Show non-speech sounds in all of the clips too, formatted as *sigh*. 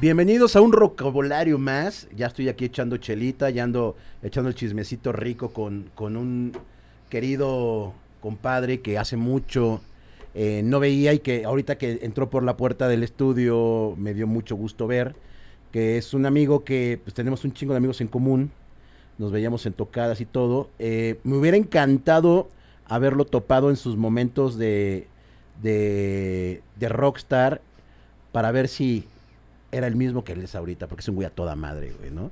Bienvenidos a un rocabolario más. Ya estoy aquí echando chelita, ya ando echando el chismecito rico con, con un querido compadre que hace mucho eh, no veía y que ahorita que entró por la puerta del estudio me dio mucho gusto ver, que es un amigo que pues tenemos un chingo de amigos en común, nos veíamos en tocadas y todo. Eh, me hubiera encantado haberlo topado en sus momentos de, de, de rockstar para ver si era el mismo que él es ahorita, porque es un güey a toda madre, güey, ¿no?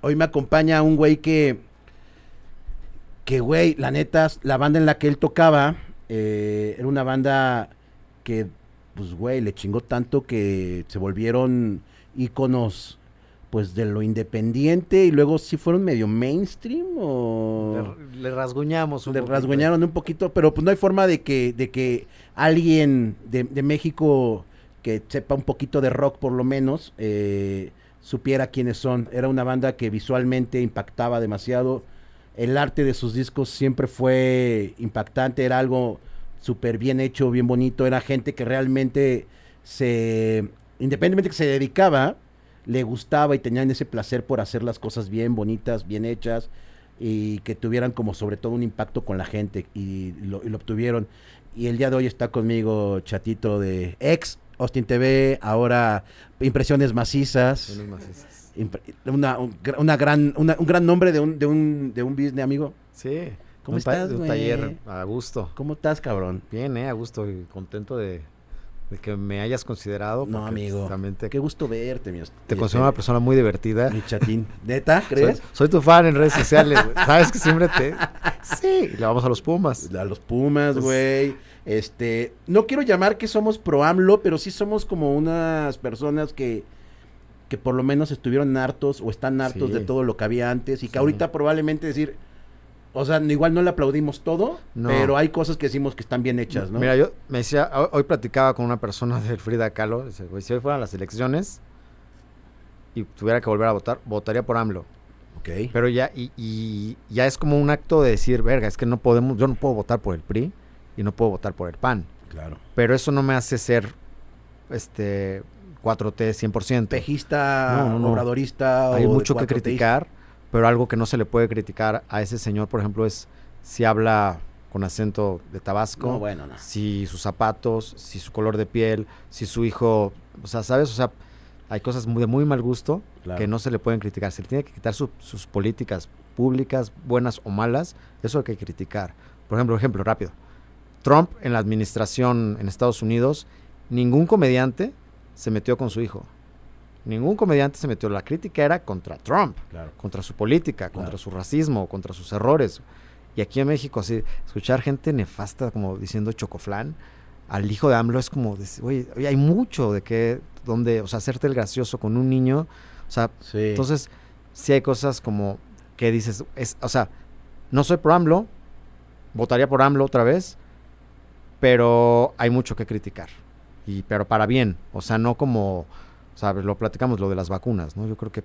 Hoy me acompaña un güey que, que güey, la neta, la banda en la que él tocaba, eh, era una banda que, pues, güey, le chingó tanto que se volvieron íconos pues de lo independiente y luego sí fueron medio mainstream o le, le rasguñamos un le rasguñaron un poquito pero pues no hay forma de que de que alguien de, de México que sepa un poquito de rock por lo menos eh, supiera quiénes son. Era una banda que visualmente impactaba demasiado. El arte de sus discos siempre fue impactante era algo súper bien hecho bien bonito. Era gente que realmente se independientemente que se dedicaba le gustaba y tenían ese placer por hacer las cosas bien bonitas, bien hechas y que tuvieran como sobre todo un impacto con la gente y lo, y lo obtuvieron. Y el día de hoy está conmigo Chatito de ex Austin TV, ahora Impresiones Macizas. macizas. Una, un, una gran, una, un gran nombre de un, de un, de un business amigo. Sí. ¿Cómo estás, Un taller a gusto. ¿Cómo estás, cabrón? Bien, eh, a gusto y contento de, de que me hayas considerado. No, amigo. Qué gusto verte, mi Te considero una persona muy divertida. Mi chatín. ¿Neta? *laughs* ¿Crees? Soy, soy tu fan en redes sociales. Sabes que siempre te. *laughs* Sí, le vamos a los Pumas. A los Pumas, Pues- güey. Este, no quiero llamar que somos pro AMLO, pero sí somos como unas personas que, que por lo menos estuvieron hartos o están hartos Sí. de todo lo que había antes y que Sí. ahorita probablemente decir, o sea, igual no le aplaudimos todo, No. pero hay cosas que decimos que están bien hechas, ¿no? Mira, yo me decía, hoy, platicaba con una persona del Frida Kahlo. Dice, güey, si hoy fueran las elecciones y tuviera que volver a votar, votaría por AMLO. ok. Pero ya, y, y ya es como un acto de decir, verga, es que no podemos, yo no puedo votar por el PRI y no puedo votar por el PAN. claro. Pero eso no me hace ser este 4T 100%. Pejista, No, no, obradorista. Hay o de mucho que criticar, pero algo que no se le puede criticar a ese señor, por ejemplo, es si habla con acento de Tabasco, No, bueno, no. si sus zapatos, si su color de piel, si su hijo, o sea, ¿sabes? O sea, hay cosas muy, de muy mal gusto Claro. que no se le pueden criticar. Se le tiene que quitar su- sus políticas públicas, buenas o malas, eso hay que criticar. Por ejemplo, ejemplo rápido. Trump en la administración en Estados Unidos, ningún comediante se metió con su hijo. Ningún comediante se metió. La crítica era contra Trump, Claro. contra su política, Claro. contra su racismo, contra sus errores. Y aquí en México, así, escuchar gente nefasta como diciendo chocoflán al hijo de AMLO es como, oye, oye, hay mucho de que, donde, o sea, hacerte el gracioso con un niño, o sea, Sí. entonces, sí hay cosas como que dices, es, o sea, no soy pro AMLO, votaría por AMLO otra vez, pero hay mucho que criticar. Y, pero para bien, o sea, no como, sabes, lo platicamos lo de las vacunas, ¿no? Yo creo que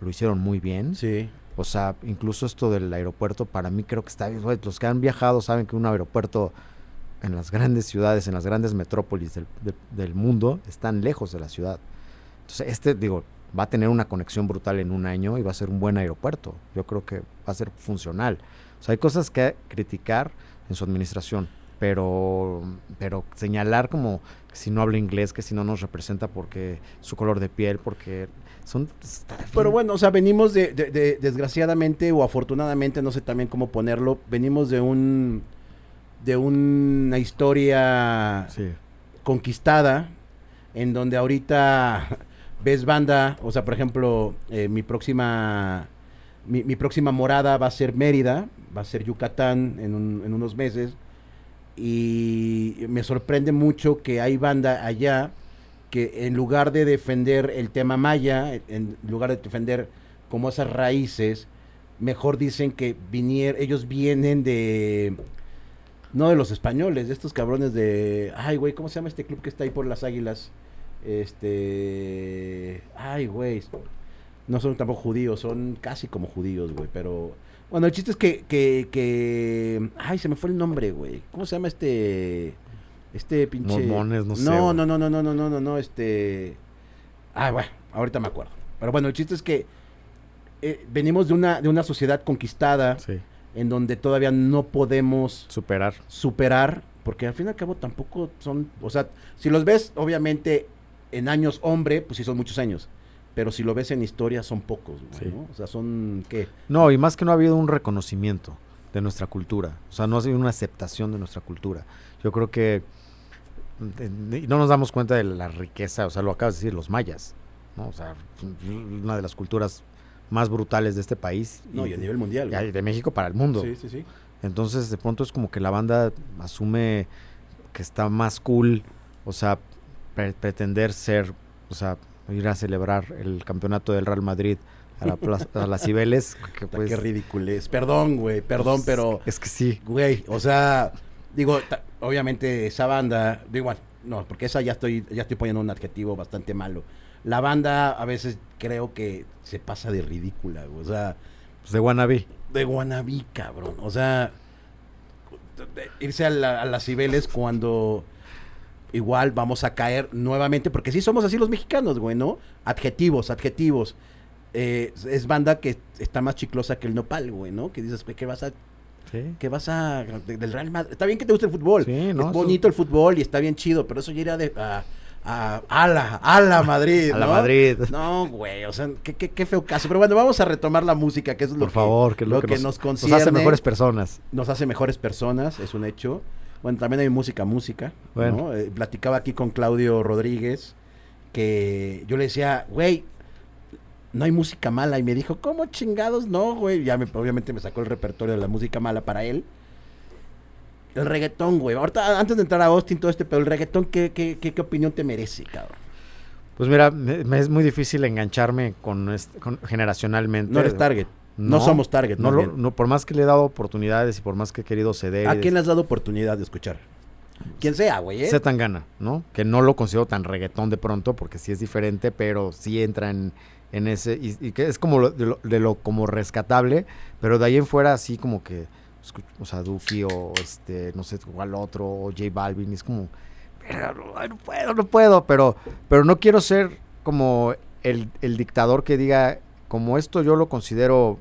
lo hicieron muy bien. sí. O sea, incluso esto del aeropuerto, para mí creo que está bien. Los que han viajado saben que un aeropuerto en las grandes ciudades, en las grandes metrópolis del, de- del mundo, están lejos de la ciudad. Entonces, este, digo, va a tener una conexión brutal en un año y va a ser un buen aeropuerto. Yo creo que va a ser funcional. O sea, hay cosas que criticar en su administración, pero, pero señalar como que si no habla inglés, que si no nos representa porque su color de piel, porque son... Pero bueno, o sea, venimos de, de- de- desgraciadamente o afortunadamente, no sé también cómo ponerlo, venimos de un de una historia Sí. conquistada en donde ahorita *laughs* ves banda, o sea, por ejemplo, eh, mi próxima mi, mi próxima morada va a ser Mérida, va a ser Yucatán en, un- en unos meses y me sorprende mucho que hay banda allá que en lugar de defender el tema maya, en lugar de defender como esas raíces, mejor dicen que vinier, ellos vienen de no de los españoles, de estos cabrones de ay güey, ¿cómo se llama este club que está ahí por las Águilas? Este, ay güey, No son tampoco judíos, son casi como judíos, güey, pero... Bueno, el chiste es que, que, que... Ay, se me fue el nombre, güey. ¿Cómo se llama este... Este pinche... Mormones, no sé, No, güey. no, no, no, no, no, no, no, no, este... Ah, bueno, ahorita me acuerdo. Pero bueno, el chiste es que eh, venimos de una, de una sociedad conquistada Sí, en donde todavía no podemos superar. superar, porque al fin y al cabo tampoco son, o sea, si los ves obviamente en años hombre, pues sí son muchos años, pero si lo ves en historia son pocos, güey, Sí. ¿no? O sea, son, ¿qué? No, y más que no ha habido un reconocimiento de nuestra cultura. O sea, no ha sido una aceptación de nuestra cultura. Yo creo que mm, y no nos damos cuenta de la riqueza, o sea, lo acabas de decir, los mayas, ¿no? O sea, una de las culturas más brutales de este país. No, y a nivel mundial. y de México para el mundo. Sí, sí, sí. Entonces, de pronto es como que la banda asume que está más cool, o sea, pre- pretender ser, o sea, ir a celebrar el campeonato del Real Madrid a, la plaza- a las Cibeles, *laughs* que pues, qué ridiculez. Perdón, güey, perdón, pues, pero, Es que sí. güey, o sea, digo, obviamente esa banda, digo, igual, no, porque esa ya estoy, ya estoy poniendo un adjetivo bastante malo. La banda a veces creo que se pasa de ridícula, güey, o sea, Pues de Wannabe. de Guanabí, cabrón. O sea, irse a, la- a las Cibeles cuando igual vamos a caer nuevamente, porque sí somos así los mexicanos, güey, ¿no? Adjetivos, adjetivos. Eh, es banda que está más chiclosa que el nopal, güey, ¿no? Que dices, ¿qué vas a, Sí. qué vas a, de- del Real Madrid? Está bien que te guste el fútbol, Sí, no, es eso- bonito el fútbol y está bien chido, pero eso ya ir a, de- a, a, a la, a la Madrid, *laughs* A la ¿no? Madrid. No, güey, o sea, qué, qué, qué feo caso. Pero bueno, vamos a retomar la música, que es lo Por que, favor, que lo, que, nos, nos nos hace mejores personas. Nos hace mejores personas, es un hecho. Bueno, también hay música, música. Bueno. ¿no? Eh, platicaba aquí con Claudio Rodríguez que yo le decía, güey, no hay música mala. Y me dijo, ¿cómo chingados? No, güey. Ya me, obviamente me sacó el repertorio de la música mala para él. El reggaetón, güey. Ahorita, antes de entrar a Austin, todo este, pero el reggaetón, ¿qué, qué, qué, qué opinión te merece, cabrón? Pues mira, me, me es muy difícil engancharme con, este- con- generacionalmente. No eres target. No, somos target. No lo- no, por más que le he dado oportunidades y por más que he querido ceder. ¿A quién le has dado oportunidad de escuchar? Quien sea, güey, ¿eh? Z Tangana, ¿no? Que no lo considero tan reggaetón de pronto porque sí es diferente, pero sí entra en, en ese y, y que es como lo- de, lo, de lo como rescatable, pero de ahí en fuera así como que o sea, Duki o este no sé cuál otro o J Balvin, es como "Verga, no, no puedo, no puedo, pero pero no quiero ser como el, el dictador que diga como esto yo lo considero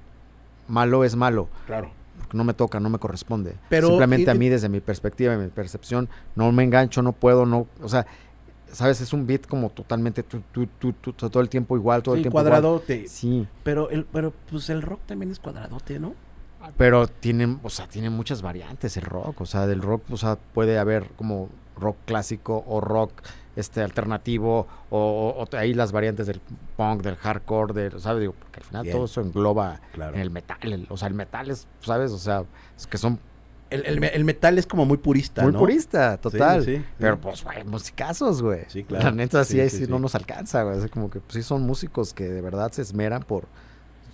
malo es malo Claro. porque no me toca, no me corresponde. Pero- Simplemente y- a mí, desde mi perspectiva y mi percepción, no me engancho, no puedo, no, o sea, sabes, es un beat como totalmente tu, tu, tu, tu, tu- todo el tiempo igual, todo Sí, el tiempo cuadradote. igual. Sí, Pero el, pero pues el rock también es cuadradote, ¿no? Pero tienen, o sea, tiene muchas variantes el rock, o sea, del rock, o sea, puede haber como rock clásico o rock este alternativo o, o- o ahí las variantes del punk, del hardcore, del, ¿sabes? Digo, porque al final Bien. todo eso engloba Claro. en el metal, el- o sea, el metal es, ¿sabes? O sea, es que son El, el me- el metal es como muy purista, muy ¿no? purista, total. sí, sí. Pero pues, güey, musicazos, güey. Sí, claro. La neta, sí, ahí sí, no nos alcanza, güey. Es como que pues, sí son músicos que de verdad se esmeran por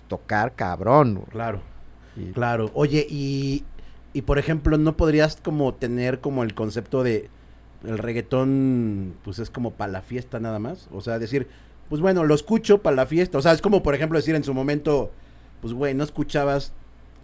tocar cabrón. güey. Claro, Y- claro. Oye, y, y por ejemplo, ¿no podrías como tener como el concepto de el reggaetón, pues es como para la fiesta nada más? O sea, decir, pues bueno, lo escucho para la fiesta. O sea, es como por ejemplo decir en su momento, pues güey, no escuchabas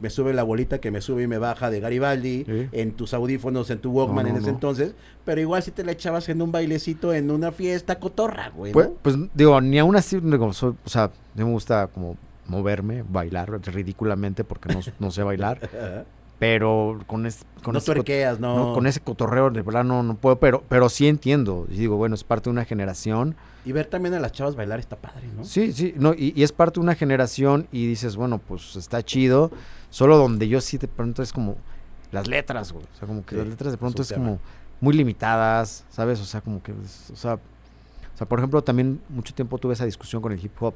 me sube la bolita que me sube y me baja de Garibaldi Sí. en tus audífonos, en tu Walkman No, no, en ese no. entonces, pero igual si te la echabas en un bailecito en una fiesta cotorra, güey. Pues, pues, digo, ni aún así, digo, soy- o sea, no me gusta como moverme, bailar ridículamente porque no, no sé bailar, *laughs* pero con, es, con no ese cot- tuerqueas, no. no, con ese cotorreo de verdad no, no puedo, pero, pero sí entiendo. Y digo, bueno, es parte de una generación. Y ver también a las chavas bailar está padre, ¿no? Sí, sí, no, y, y es parte de una generación y dices, bueno, pues está chido. Solo donde yo sí de pronto es como las letras, güey. O sea, como que Sí, las letras de pronto es tema. como muy limitadas, ¿sabes? O sea, como que, o sea, o sea, por ejemplo, también mucho tiempo tuve esa discusión con el hip hop.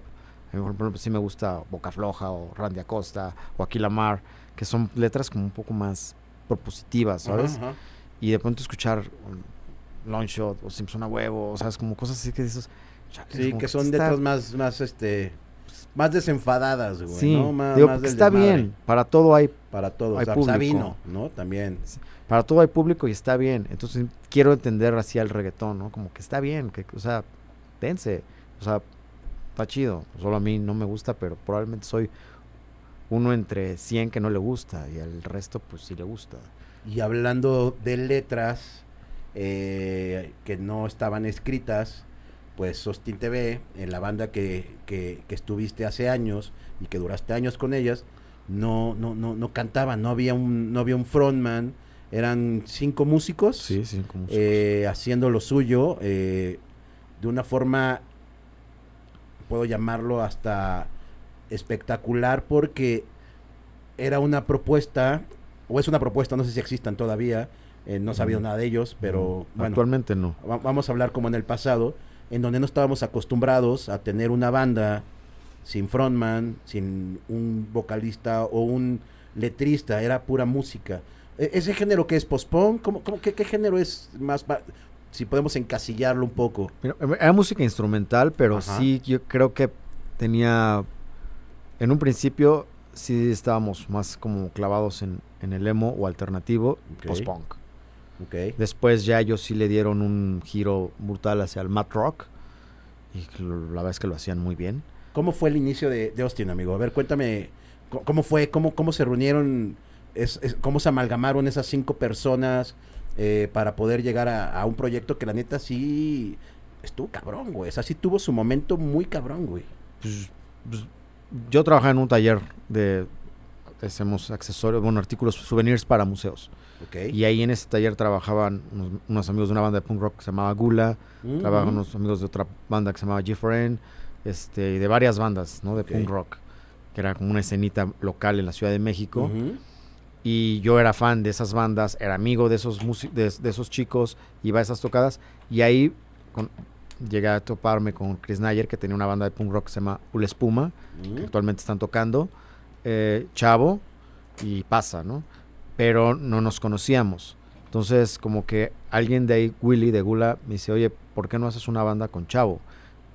A mí, por ejemplo, sí me gusta Boca Floja o Randy Acosta o Aquila Mar, que son letras como un poco más propositivas, ¿sabes? Y de pronto escuchar um, Long Shot o Simpson a huevo, o sea, es como cosas así que dices. Sí, que son está- letras más, más, este, más desenfadadas, güey, Sí, ¿no? Más, digo, más porque del está bien, para todo hay, Para todos. hay O sea, público. Sabino, ¿no? También. para todo hay público y está bien. Entonces quiero entender así al reggaetón, ¿no? Como que está bien, que, o sea, dense, o sea, está chido. Solo a mí no me gusta, pero probablemente soy uno entre 100 que no le gusta y al resto pues sí le gusta. Y hablando de letras eh, que no estaban escritas, pues Sostin TV, en la banda que, que, que, estuviste hace años y que duraste años con ellas, no, no, no, no cantaban, no había un, no había un frontman, eran cinco músicos, Sí, cinco músicos. eh, haciendo lo suyo eh, de una forma, puedo llamarlo hasta espectacular, porque era una propuesta, o es una propuesta, no sé si existan todavía, eh, no he sabido nada de ellos, pero bueno, Actualmente no. va- vamos a hablar como en el pasado, en donde no estábamos acostumbrados a tener una banda sin frontman, sin un vocalista o un letrista, era pura música. E- ¿Ese género que es post-punk? ¿Cómo, cómo- qué, qué género es más? Si podemos encasillarlo un poco. Mira, Era música instrumental, pero Ajá. sí, yo creo que tenía. En un principio, sí estábamos más como clavados en, en el emo o alternativo, Ok. post-punk. Ok. Después, ya ellos sí le dieron un giro brutal hacia el mat rock. Y la verdad es que lo hacían muy bien. ¿Cómo fue el inicio de, de Austin, amigo? A ver, cuéntame, ¿cómo fue? ¿Cómo, cómo se reunieron? Es, es- ¿Cómo se amalgamaron esas cinco personas eh, para poder llegar a, a un proyecto que la neta sí estuvo cabrón, güey? O sea, sí tuvo su momento muy cabrón, güey. Pues, pues, yo trabajaba en un taller de. Hacemos accesorios, bueno, artículos, souvenirs para museos. Ok. Y ahí en ese taller trabajaban unos, unos amigos de una banda de punk rock que se llamaba Gula. Mm, Trabajaban unos amigos de otra banda que se llamaba G4N, este, y de varias bandas, ¿no? De punk rock, que era como una escenita local en la Ciudad de México. Y yo era fan de esas bandas, era amigo de esos, de, de esos chicos, iba a esas tocadas. Y ahí con- llegué a toparme con Chris Nayer, que tenía una banda de punk rock que se llama Ula Espuma, Mm. que actualmente están tocando. eh, Chavo y Pasa, ¿no? Pero no nos conocíamos. Entonces, como que alguien de ahí, Willy de Gula, me dice, oye, ¿por qué no haces una banda con Chavo?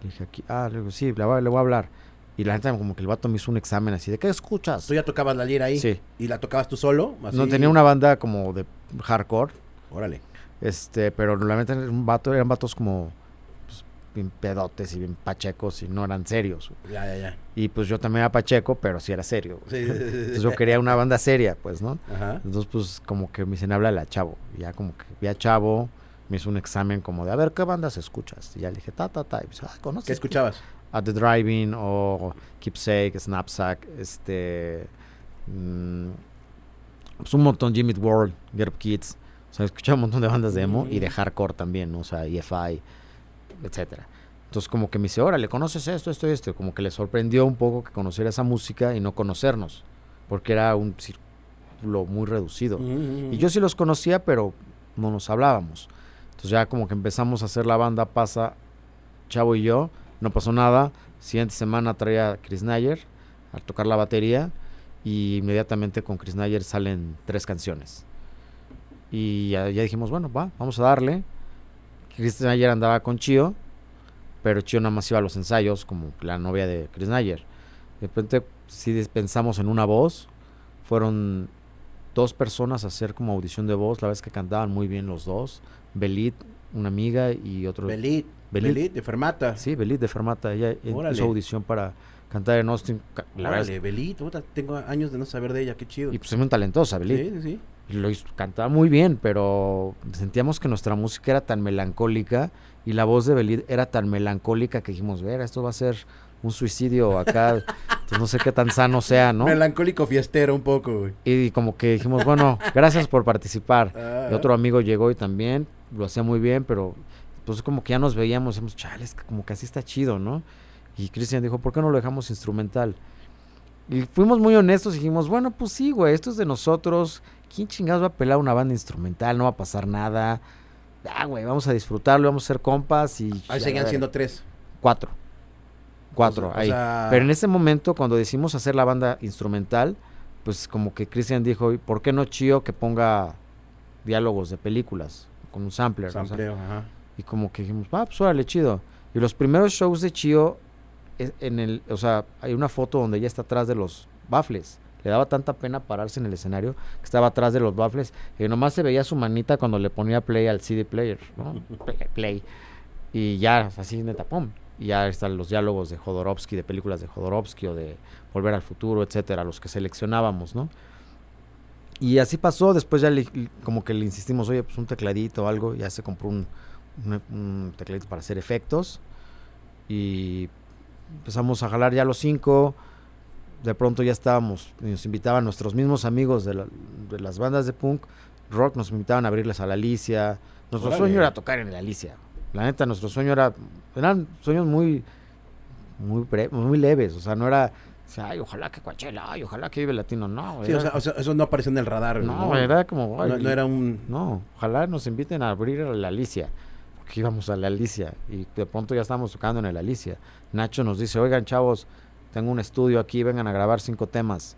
Le dije, aquí, ah, le digo, sí, le voy, le voy a hablar. Y la gente, como que el vato me hizo un examen así, ¿de qué escuchas? ¿Tú ya tocabas la lira ahí? Sí. ¿Y la tocabas tú solo? Así- No, tenía una banda como de hardcore, Órale. este, pero realmente era un vato, eran vatos como pues, bien pedotes y bien pachecos y no eran serios. Ya, ya, ya. Y pues yo también era pacheco, pero sí era serio. Sí, sí, sí, sí. Entonces yo quería una banda seria, pues, ¿no? Ajá. Entonces, pues, como que me dicen, háblale a Chavo. Y ya como que vi a Chavo, me hizo un examen como de, a ver, ¿qué bandas escuchas? Y ya le dije, ta, ta, ta. Y dice, ah, ¿conoces? ¿Qué escuchabas? At the Driving o Keepsake, Snapsack, este... mm, pues un montón, Jimmy World, Get Up Kids. O sea, escuchaba un montón de bandas de emo y de Mm. hardcore también, ¿no? O sea, EFI, etcétera. Entonces como que me dice, órale, ¿conoces esto, esto y esto? Como que le sorprendió un poco que conociera esa música y no conocernos, porque era un círculo muy reducido. Ujú. Y yo sí los conocía, pero no nos hablábamos. Entonces ya como que empezamos a hacer la banda, pasa Chavo y yo, no pasó nada. Siguiente semana traía a Chris Nayer a tocar la batería y inmediatamente con Chris Nayer salen tres canciones. Y ya, ya dijimos, bueno, va, vamos a darle. Chris Nayer andaba con Chio, pero Chio nada más iba a los ensayos como la novia de Chris Nayer. De repente sí pensamos en una voz, fueron dos personas a hacer como audición de voz, la vez que cantaban muy bien los dos, Belit, una amiga y otro... Belit. Belit. Belit, de Fermata. Sí, Belit de Fermata, ella Órale. hizo audición para cantar en Austin. La es- Órale, Belit. tengo años de no saber de ella. Qué chido. y pues es muy talentosa, Belit. Sí, sí, sí. Y lo hizo- cantaba muy bien, pero sentíamos que nuestra música era tan melancólica y la voz de Belit era tan melancólica que dijimos, ver, esto va a ser un suicidio acá, entonces *laughs* no sé qué tan sano sea, ¿no? Melancólico fiestero un poco, güey. Y como que dijimos, bueno, gracias por participar. *laughs* Ah, Y otro amigo llegó y también lo hacía muy bien, pero pues como que ya nos veíamos, decíamos, chale, es que como que así está chido, ¿no? Y Cristian dijo, ¿por qué no lo dejamos instrumental? Y fuimos muy honestos y dijimos, bueno, pues sí, güey, esto es de nosotros. ¿Quién chingados va a pelar una banda instrumental? No va a pasar nada. Ah, güey, vamos a disfrutarlo, vamos a ser compas y... Ahí seguían siendo tres. Cuatro. Cuatro, O sea- o ahí. sea, Pero en ese momento, cuando decidimos hacer la banda instrumental, pues como que Cristian dijo, "¿Y ¿por qué no Chío que ponga diálogos de películas con un sampler? O sea, Sampleo, ajá. Y como que dijimos, ah, pues órale, chido. Y los primeros shows de Chío, es- en el, o sea, hay una foto donde ella está atrás de los baffles. Le daba tanta pena pararse en el escenario que estaba atrás de los baffles y nomás se veía su manita cuando le ponía play al CD player, ¿no? *laughs* play, play. Y ya, así neta, pum. y ya están los diálogos de Jodorowsky, de películas de Jodorowsky o de Volver al Futuro, etcétera, los que seleccionábamos, ¿no? Y así pasó, después ya le- como que le insistimos, oye, pues un tecladito o algo, ya se compró un, un- tecladito para hacer efectos y empezamos a jalar ya los cinco, de pronto ya estábamos, nos invitaban nuestros mismos amigos de, la- de las bandas de punk, rock, nos invitaban a abrirles a la Alicia, nuestro Órale. sueño era tocar en la Alicia, la neta, nuestro sueño era, eran sueños muy, muy, bre- muy leves, o sea, no era, o sea, ay, ojalá que Coachella, ay, ojalá que Vive Latino, no, Sí, era- o sea, o sea, eso no apareció en el radar. no, No, era como, ay, no, no era un... no, ojalá nos inviten a abrir a la Alicia. Porque íbamos a la Alicia y de pronto ya estábamos tocando en la Alicia. Nacho nos dice, oigan chavos, tengo un estudio aquí, vengan a grabar cinco temas.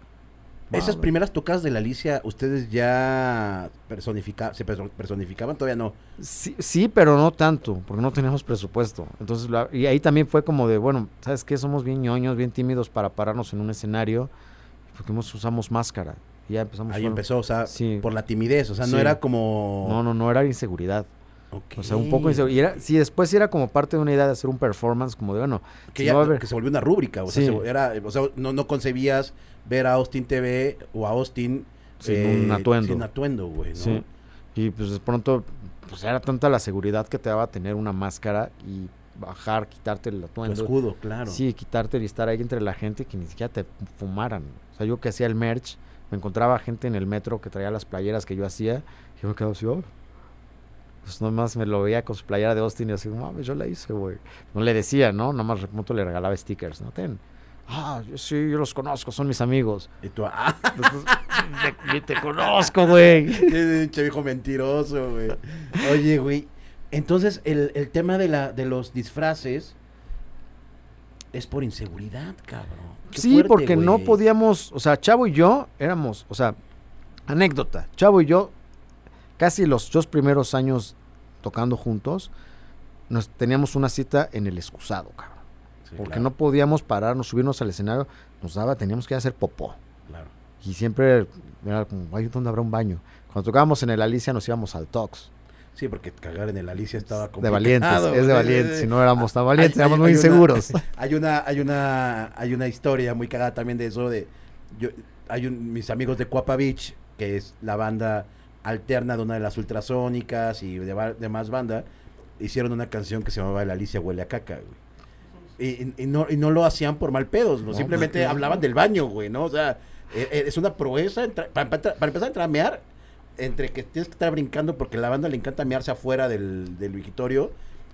Esas primeras tocadas de la Alicia, ¿ustedes ya personifica, se perso- personificaban? Todavía no. Sí, sí, pero no tanto, porque no teníamos presupuesto. Entonces, la- y ahí también fue como de, bueno, ¿sabes qué? Somos bien ñoños, bien tímidos para pararnos en un escenario, porque hemos- usamos máscara. Y ya empezamos Ahí solo- empezó, o sea, Sí. por la timidez, o sea, no era como... No, no, no, era inseguridad. O sea, un poco inseguro. Y era, sí, después era como parte de una idea de hacer un performance, como de, bueno, Que, si ya, no que se volvió una rúbrica, o sea, Sí. se- era, o sea, no, no concebías ver a Austin TV o a Austin Sin un atuendo. Sin atuendo, güey, ¿no? Sí. Y pues de pronto, pues era tanta la seguridad que te daba tener una máscara y bajar, quitarte el Tu atuendo. escudo, claro. Sí, quitarte y estar ahí entre la gente que ni siquiera te fumaran. O sea, yo que hacía el merch, me encontraba gente en el metro que traía las playeras que yo hacía, y yo me quedaba así, oh. Pues nomás me lo veía con su playera de Austin y así, mames, yo la hice, güey. No le decía, ¿no? Nomás de pronto le regalaba stickers, ¿no? Ten. Ah, yo sí, yo los conozco, son mis amigos. Y tú, ah, *laughs* Entonces, "Ni- ni te conozco, güey. *laughs* pinche viejo mentiroso, güey. Oye, güey, entonces el, el tema de, la, de los disfraces es por inseguridad, cabrón. Qué Sí, fuerte, porque no podíamos, o sea, Chavo y yo éramos, o sea, anécdota, Chavo y yo, casi los dos primeros años tocando juntos, nos teníamos una cita en el excusado, cabrón. Sí, porque claro, no podíamos pararnos, subirnos al escenario, nos daba, teníamos que hacer popó. claro. Y siempre era como, ay, ¿dónde habrá un baño? Cuando tocábamos en el Alicia nos íbamos al Tox. Sí, porque cagar en el Alicia estaba De complicado. valientes, es de valientes. Si no éramos tan valientes, Hay- éramos hay- muy hay una- inseguros. *laughs* Hay una, hay una, hay una historia muy cagada también de eso de yo, hay un, mis amigos de Cuapa Beach, que es la banda alterna de una de las ultrasónicas y de, más banda, hicieron una canción que se llamaba La Alicia huele a caca, güey. Y, y- no, y no lo hacían por mal pedos, ¿no? No, simplemente pues, hablaban del baño, güey, ¿no? O sea, e- e- es una proeza para, para- para empezar a entrar a mear, entre que tienes que estar brincando porque a la banda le encanta mearse afuera del, del vigitorio.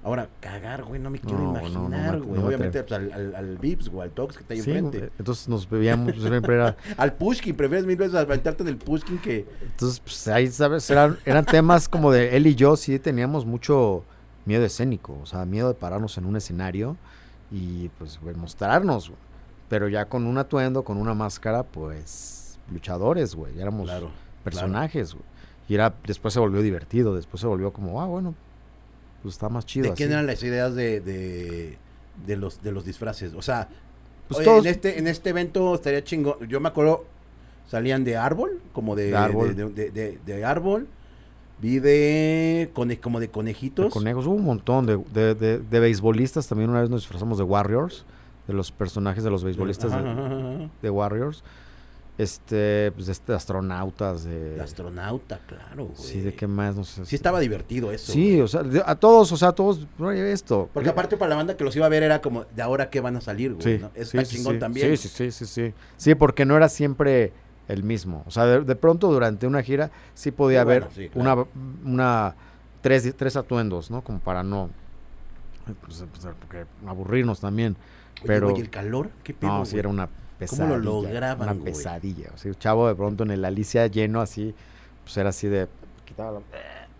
Ahora, cagar, güey, no me quiero No, no, no imaginar, güey. Obviamente, pues, al, al, al Vips o al Tox que está ahí Sí, enfrente. güey. entonces nos bebíamos, siempre era, *laughs* Al Pushkin, prefieres mil veces aventarte en el Pushkin que... Entonces, pues ahí, ¿sabes? Eran, eran temas como de él y yo, sí teníamos mucho miedo escénico, o sea, miedo de pararnos en un escenario y pues güey, mostrarnos, güey. pero ya con un atuendo, con una máscara, pues luchadores, güey, éramos Claro, personajes, güey. Y era, después se volvió divertido, después se volvió como, ah, bueno, pues está más chido. ¿De quién eran las ideas de, de, de los, de los disfraces? O sea, Pues oye, todos- en, este, en este evento estaría chingón. Yo me acuerdo, salían de árbol, como de, De árbol. de, de- de- de árbol. Vi de, cone- como de de conejitos. conejos, hubo un montón de, de, de, de beisbolistas, también una vez nos disfrazamos de Warriors, de los personajes de los beisbolistas Ajá, de- ajá, ajá. de Warriors. Este, pues de este astronautas, de. El astronauta, claro, güey. Sí, de qué más, no sé. Sí estaba divertido eso. Sí, güey. o sea, a todos, o sea, a todos, oye, esto. Porque aparte para la banda que los iba a ver era como, ¿de ahora qué van a salir, güey? Sí, ¿no? Eso sí, está sí, chingón sí. también. Sí, sí, sí, sí, sí. Sí, porque no era siempre el mismo. O sea, de, de pronto durante una gira sí podía Sí, haber bueno, sí, claro. una, una tres, tres atuendos, ¿no? Como para no, pues, pues, aburrirnos también. Oye, pero- el calor, qué pedo, No, sí era una ¿Cómo lo lograban, Una güey? pesadilla. O sea, el chavo de pronto en el Alicia lleno así, pues era así de, quitaba la,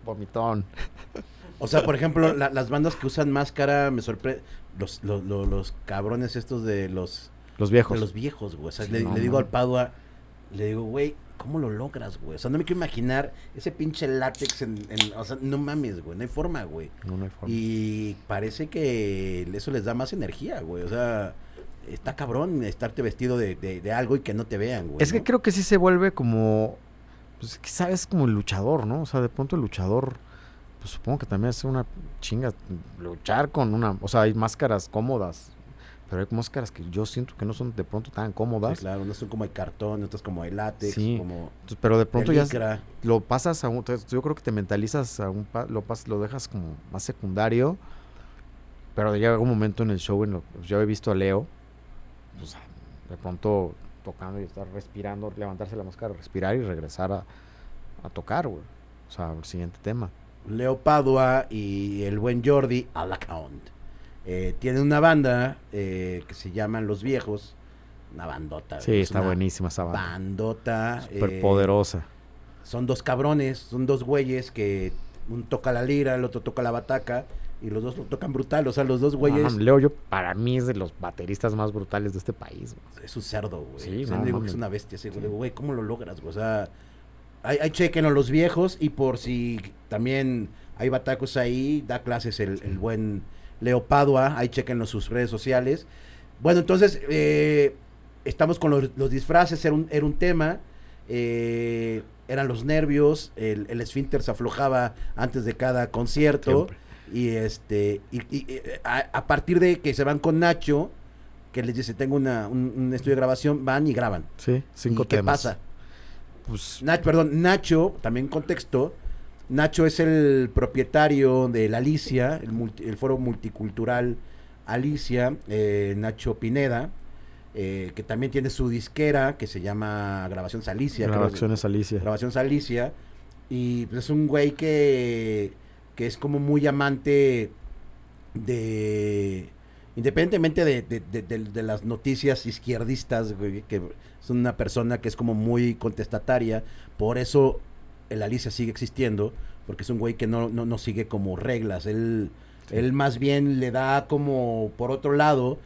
vomitón. O sea, por ejemplo, la- las bandas que usan máscara me sorprende. Los, los, los, los cabrones estos de los, Los viejos. de los viejos, güey. O sea, Sí, le, no, le digo al Padua, le digo, güey, ¿cómo lo logras, güey? O sea, no me quiero imaginar ese pinche látex en, en- o sea, no mames, güey, no hay forma, güey. No, no hay forma. Y parece que eso les da más energía, güey. O sea, está cabrón estarte vestido de, de- de algo y que no te vean, güey. Es que ¿no? creo que sí se vuelve como, pues quizás es como el luchador, ¿no? O sea, de pronto el luchador pues supongo que también es una chinga luchar con una, o sea, hay máscaras cómodas, pero hay máscaras que yo siento que no son de pronto tan Sí, cómodas. claro, no son como el cartón, otras como el látex, Sí. como pero de pronto ya lo pasas a un, yo creo que te mentalizas a un, lo pas, lo dejas como más secundario, pero llega un momento en el show en lo pues, yo he visto a Leo, pues, de pronto tocando y estar respirando, levantarse la máscara, respirar y regresar a, a tocar, güey. O sea, el siguiente tema. Leo Padua y el buen Jordi Alacount. Eh, tienen una banda eh, que se llaman Los Viejos. Una bandota. Sí, es está buenísima esa banda. Bandota. Súper eh, poderosa. son dos cabrones, son dos güeyes que un toca la lira, el otro toca la bataca y los dos lo tocan brutal. O sea, los dos güeyes No, Leo, yo para mí es de los bateristas más brutales de este país. güey. es un cerdo, güey. Sí, O sea, no, no digo que mames. es una bestia. Sí. Digo, güey, ¿cómo lo logras? güey? O sea, hay, hay chequenlo los viejos y por si también hay batacos ahí, da clases el, el buen Leo Padua, ahí chequenlo sus redes sociales. Bueno, entonces, eh, estamos con los, los disfraces, era un, era un tema. eh, eran los nervios, el, el esfínter se aflojaba antes de cada concierto. Siempre. Y este, y, y, eh, a, a partir de que se van con Nacho, que les dice, tengo una, un, un estudio de grabación, van y graban. Sí, cinco ¿Y qué temas. pasa? Pues, Nacho, perdón, Nacho, también contexto, Nacho es el propietario de la Alicia, el, multi- el foro multicultural Alicia, eh, Nacho Pineda, eh, que también tiene su disquera que se llama Grabación Salicia. creo que- grabaciones Alicia. Grabación Salicia. Y pues, es un güey que, que es como muy amante de... Independientemente de, de- de- de- las noticias izquierdistas, güey, que es una persona que es como muy contestataria, por eso el Alicia sigue existiendo, porque es un güey que no, no, no sigue como reglas, él, Sí. él más bien le da como por otro lado,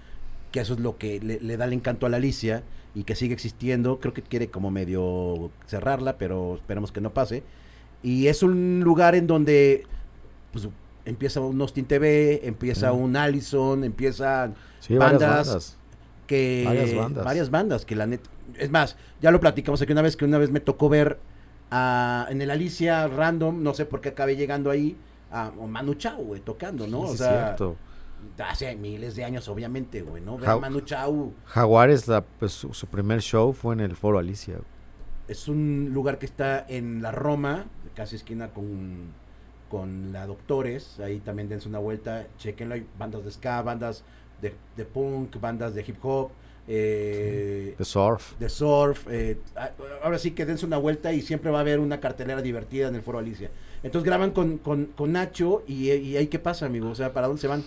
que eso es lo que le, le da el encanto a la Alicia y que sigue existiendo. Creo que quiere como medio cerrarla, pero esperemos que no pase. Y es un lugar en donde pues, empieza un Austin TV, empieza un Allison, empiezan Sí, varias bandas. bandas. que Varias bandas. varias bandas que la neta es más ya lo platicamos aquí una vez que una vez me tocó ver a, en el Alicia Random no sé por qué acabé llegando ahí a Manu Chao güey tocando no Sí, o sea cierto. hace miles de años obviamente güey no ver a Manu Chao Jaguares, la, pues, su, su primer show fue en el Foro Alicia. es un lugar que está en la Roma casi esquina con con la Doctores ahí también dense una vuelta chequenlo hay bandas de ska bandas de, de punk bandas de hip hop eh, De surf. de surf. eh, a- ahora sí que dense una vuelta y siempre va a haber una cartelera divertida en el Foro Alicia. Entonces graban con, con, con Nacho y, y ahí qué pasa, amigo. O sea, ¿para dónde se van?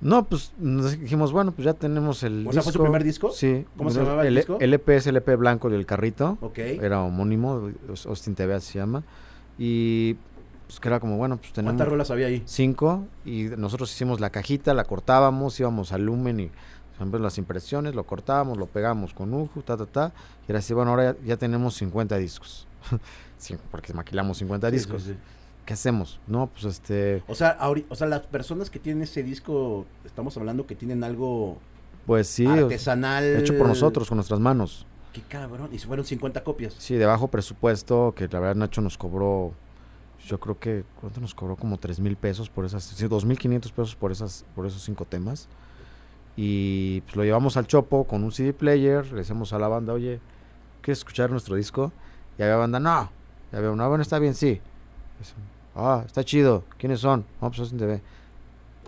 No, pues nos dijimos, bueno, pues ya tenemos el O sea, ¿fue su primer disco? Sí. ¿Cómo se llamaba el disco? LP es LP blanco del carrito. Ok. Era homónimo, Austin TV así se llama. Y pues que era como, bueno, pues tenemos ¿Cuántas rolas había ahí? cinco y nosotros hicimos la cajita, la cortábamos, íbamos al Lumen y siempre las impresiones, lo cortábamos, lo pegamos con Uju, ta, ta, ta. Y era así, bueno, ahora ya, ya tenemos 50 discos. *laughs* Sí, porque maquilamos 50 Sí, discos. sí. ¿Qué hacemos? No, pues este, O sea, ahori- o sea, las personas que tienen ese disco, estamos hablando que tienen algo pues sí, artesanal. hecho por nosotros, con nuestras manos. Qué cabrón. Y fueron 50 copias. Sí, de bajo presupuesto, que la verdad Nacho nos cobró, yo creo que, ¿cuánto nos cobró? Como 3 mil pesos por esas, sí, 2.500 pesos por, esas, por esos cinco temas. Y pues lo llevamos al Chopo con un CD player, le decimos a la banda, oye, ¿quieres escuchar nuestro disco? Y había banda, no. Y había una, "Ah, bueno, está bien, sí. Eso, Ah, está chido. ¿Quiénes son? No, pues Austin TV.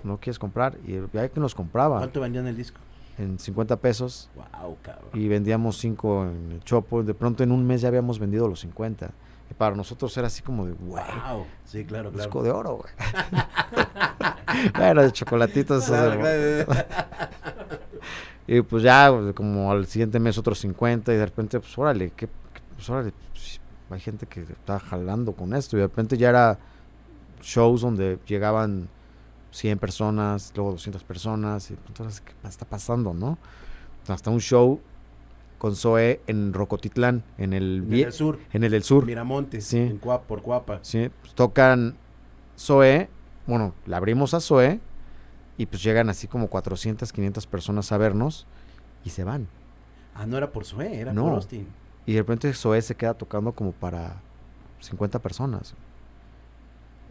¿No quieres comprar? Y ya que nos compraba ¿Cuánto vendían el disco? en 50 pesos Wow, cabrón. y vendíamos 5 en el Chopo. De pronto en un mes ya habíamos vendido los 50. Para nosotros era así como de, wow. Sí, claro, claro. disco de oro, güey. *laughs* bueno, de chocolatitos. Claro, de-. *laughs* Y pues ya, güey, como al siguiente mes otros 50 y de repente, pues órale, que, pues órale, pues, hay gente que está jalando con esto y de repente ya era shows donde llegaban 100 personas, luego 200 personas y entonces, ¿qué está pasando, no? Hasta un show con Zoe en Rocotitlán, en el, En el sur. en el del sur. Miramontes. Sí. En por Cuapa. Sí, pues, tocan Zoe, bueno, la abrimos a Zoe y pues llegan así como 400, 500 personas a vernos y se van. Ah, no era por Sue, era No. por Austin. Y de repente Zoe se queda tocando como para 50 personas.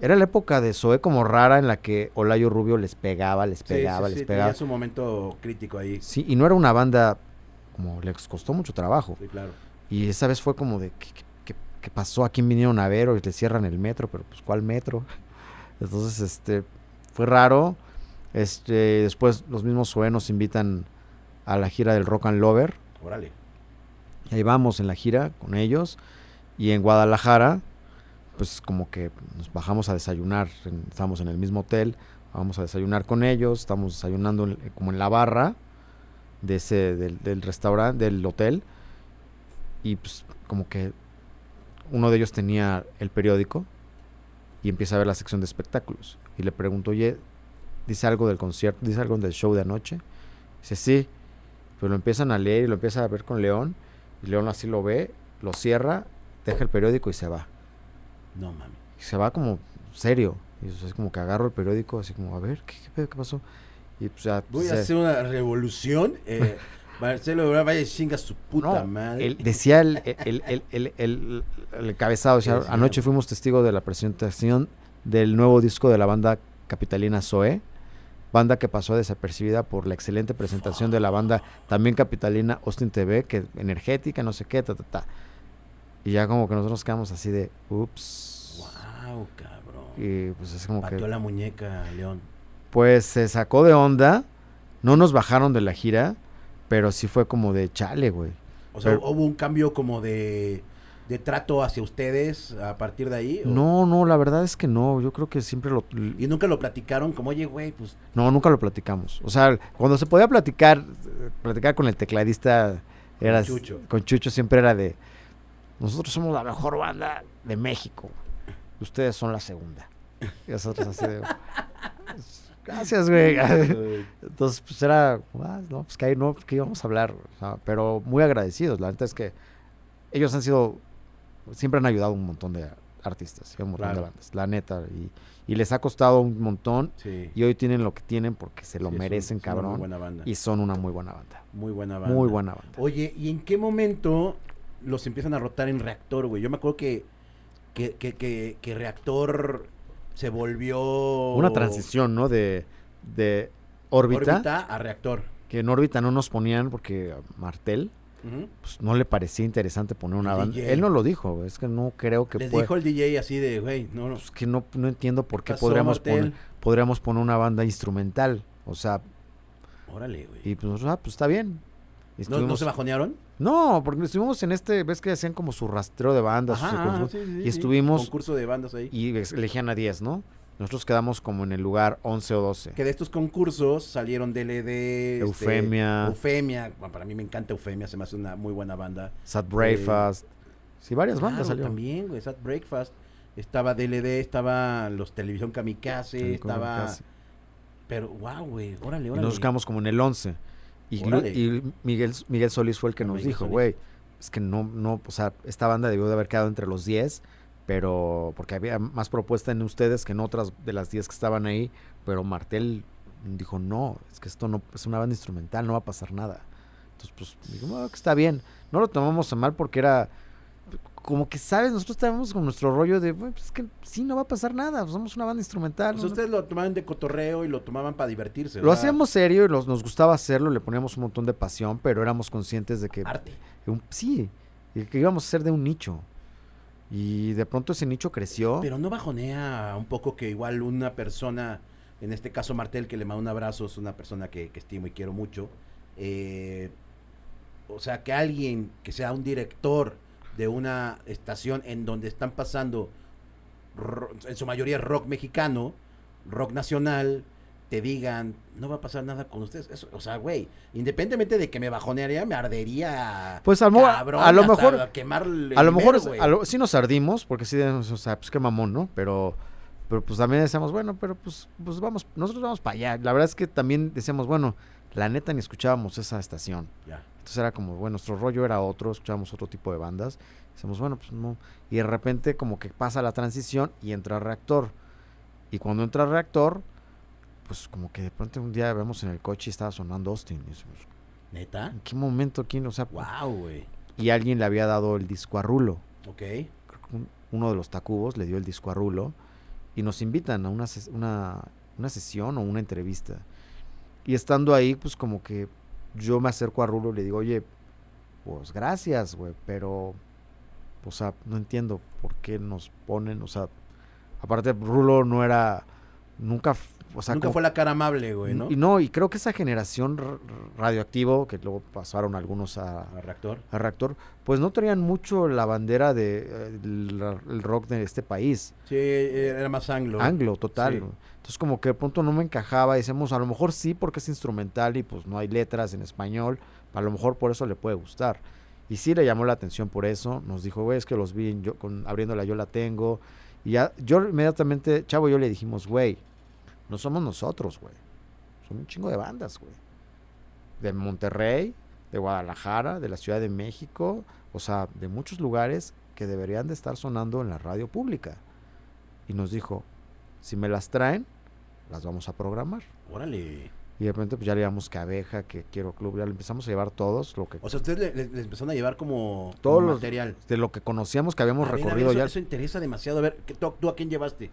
Era la época de Zoé como rara en la que Olayo Rubio les pegaba, les Sí, pegaba, sí, les sí, pegaba. tenía su momento crítico ahí. Sí, y no era una banda como les costó mucho trabajo. Sí, claro. Y esa vez fue como de, ¿qué, qué- qué- qué pasó? ¿A quién vinieron a ver? O le cierran el metro, pero pues ¿cuál metro? *laughs* Entonces, este, fue raro. Este, después los mismos Zoé nos invitan a la gira del Rock and Lover. Órale. Y ahí vamos en la gira con ellos. Y en Guadalajara, pues como que nos bajamos a desayunar. en- estamos en el mismo hotel. Vamos a desayunar con ellos. Estamos desayunando en- como en la barra de ese, del, del restaurante, del hotel. Y pues como que uno de ellos tenía el periódico y empieza a ver la sección de espectáculos. Y le pregunto, oye, ¿dice algo del concierto? ¿Dice algo del show de anoche? Dice, sí. Pero lo empiezan a leer y lo empieza a ver con León. Y León así lo ve, lo cierra, deja el periódico y se va. No mami. Y se va como serio. Y es como que agarro el periódico, así como, a ver, ¿qué, qué? ¿Qué pasó? Y pues ya... Voy a hacer una revolución. Eh, *laughs* Marcelo Ebrard vaya chinga su puta No, madre. decía el, el, el, el, el- el encabezado, o sea, ¿Qué decía? anoche fuimos testigos de la presentación del nuevo disco de la banda capitalina Zoe, banda que pasó desapercibida por la excelente presentación de la banda también capitalina Austin TV, que energética, no sé qué, ta, ta, ta. Y ya como que nosotros nos quedamos así de, ups. Wow, cabrón. Y pues es como Pateó que, la muñeca, León. Pues se sacó de onda, no nos bajaron de la gira, pero sí fue como de chale, güey. O sea, Pero- hubo un cambio como de, de trato hacia ustedes a partir de ahí. o- No, no, la verdad es que no. Yo creo que siempre lo. Y nunca lo platicaron como, oye, güey, pues No, nunca lo platicamos. O sea, cuando se podía platicar, platicar con el tecladista, era. Chucho. Con Chucho siempre era de. Nosotros somos la mejor banda de México. Ustedes son la segunda. Y nosotros así de. Gracias, güey. *laughs* Entonces, pues era. ah, no, pues que ahí no, que íbamos a hablar. o sea, pero muy agradecidos. La neta es que ellos han sido. Siempre han ayudado a un montón de artistas y a un montón de bandas. La neta. Y, y les ha costado un montón. Sí. Y hoy tienen lo que tienen porque se lo Sí, son- merecen, son cabrón. Muy buena banda. Y son una muy buena banda. Muy buena banda. Muy buena banda. Oye, ¿y en qué momento los empiezan a rotar en reactor, güey? Yo me acuerdo que, que, que, que, que reactor se volvió... Una transición, ¿no? De, de órbita, órbita a reactor. Que en órbita no nos ponían porque Martel pues, no le parecía interesante poner una banda. Él no lo dijo. Es que no creo que Les pueda- dijo el DJ así de, güey, no, no. pues, que no, no entiendo por qué pasó, podríamos poner, podríamos poner una banda instrumental. O sea, Órale, güey. y pues, ah, pues está bien. ¿No, ¿No estuvimos- se bajonearon? No, porque estuvimos en este, ves que hacían como su rastreo de bandas. su Ajá, concurso, sí, sí, y estuvimos Concurso de bandas ahí. y elegían a 10, ¿no? Nosotros quedamos como en el lugar 11 o 12. Que de estos concursos salieron DLD, este, Eufemia. Eufemia, bueno, para mí me encanta Eufemia, se me hace una muy buena banda. Sad Breakfast. Sí, varias bandas salieron. también, güey, Sad Breakfast. Estaba DLD, estaba los Televisión Kamikaze, estaba... Pero, wow, güey, órale, Y órale. nos quedamos como en el 11. Y, Miguel, Miguel Solís fue el que Ah, nos Miguel dijo, güey, es que no, no, o sea, esta banda debió de haber quedado entre los 10, pero porque había más propuesta en ustedes que en otras de las 10 que estaban ahí, pero Martel dijo, no, es que esto no es una banda instrumental, no va a pasar nada. Entonces, pues, digo, "Ah, que está bien. No lo tomamos a mal porque era como que, ¿sabes? Nosotros estábamos con nuestro rollo de, "Güey, pues es que sí, no va a pasar nada, somos una banda instrumental. No- no- ustedes lo tomaban de cotorreo y lo tomaban para divertirse. lo hacíamos serio y los- nos gustaba hacerlo, le poníamos un montón de pasión, pero éramos conscientes de que Arte. un- sí, y que íbamos a ser de un nicho. Y de pronto ese nicho creció. Pero no bajonea un poco que igual una persona, en este caso Martel, que le mando un abrazo, es una persona que, que estimo y quiero mucho. eh, o sea, que alguien que sea un director de una estación en donde están pasando, en su mayoría rock mexicano, rock nacional, te digan, no va a pasar nada con ustedes. Eso, o sea, güey, independientemente de que me bajonearía, me ardería. Pues a cabrón, a lo mejor- quemar el a lo mejor a lo- sí nos ardimos, porque sí, o sea, pues qué mamón, ¿no? Pero, pero pues también decíamos, bueno, pero pues, pues vamos, nosotros vamos para allá. La verdad es que también decíamos, bueno, la neta ni escuchábamos esa estación. Ya. Entonces era como, bueno, nuestro rollo era otro, escuchábamos otro tipo de bandas. Decíamos, bueno, pues no. Y de repente como que pasa la transición y entra reactor. Y cuando entra reactor, pues como que de pronto un día vemos en el coche y estaba sonando Austin. Y decimos, ¿Neta? ¿en qué momento quién? O sea, Wow, güey. y alguien le había dado el disco a Rulo. Ok. Creo que un- uno de los Tacubos le dio el disco a Rulo. y nos invitan a una, ses- una, una sesión o una entrevista. Y estando ahí, pues como que yo me acerco a Rulo y le digo, oye, pues gracias, güey, pero, o sea, no entiendo por qué nos ponen, o sea, aparte Rulo no era, nunca, o sea, Nunca como- fue la cara amable, güey, ¿no? y no, y creo que esa generación radioactivo, que luego pasaron algunos a, A reactor. a reactor, pues no tenían mucho la bandera de eh, el, rock de este país. Sí, era más anglo. Anglo, total. Sí. Entonces como que de pronto no me encajaba. Decíamos, a lo mejor sí porque es instrumental y pues no hay letras en español. A lo mejor por eso le puede gustar. Y sí le llamó la atención por eso. Nos dijo, güey, es que los vi yo, con, abriéndola yo la tengo. Y ya, yo inmediatamente, chavo, y yo le dijimos, güey, no somos nosotros, güey. Son un chingo de bandas, güey. De Monterrey, de Guadalajara, de la Ciudad de México, o sea, de muchos lugares que deberían de estar sonando en la radio pública. Y nos dijo, si me las traen, las vamos a programar. Órale. Y de repente pues ya le llevamos que abeja, que quiero club, ya le empezamos a llevar todos, lo que O sea, ustedes le- le- les empezaron a llevar como, Todos como material. de lo que conocíamos que habíamos A ver, a ver, recorrido eso, ya. eso interesa demasiado. A ver, ¿qué- ¿tú, tú a quién llevaste?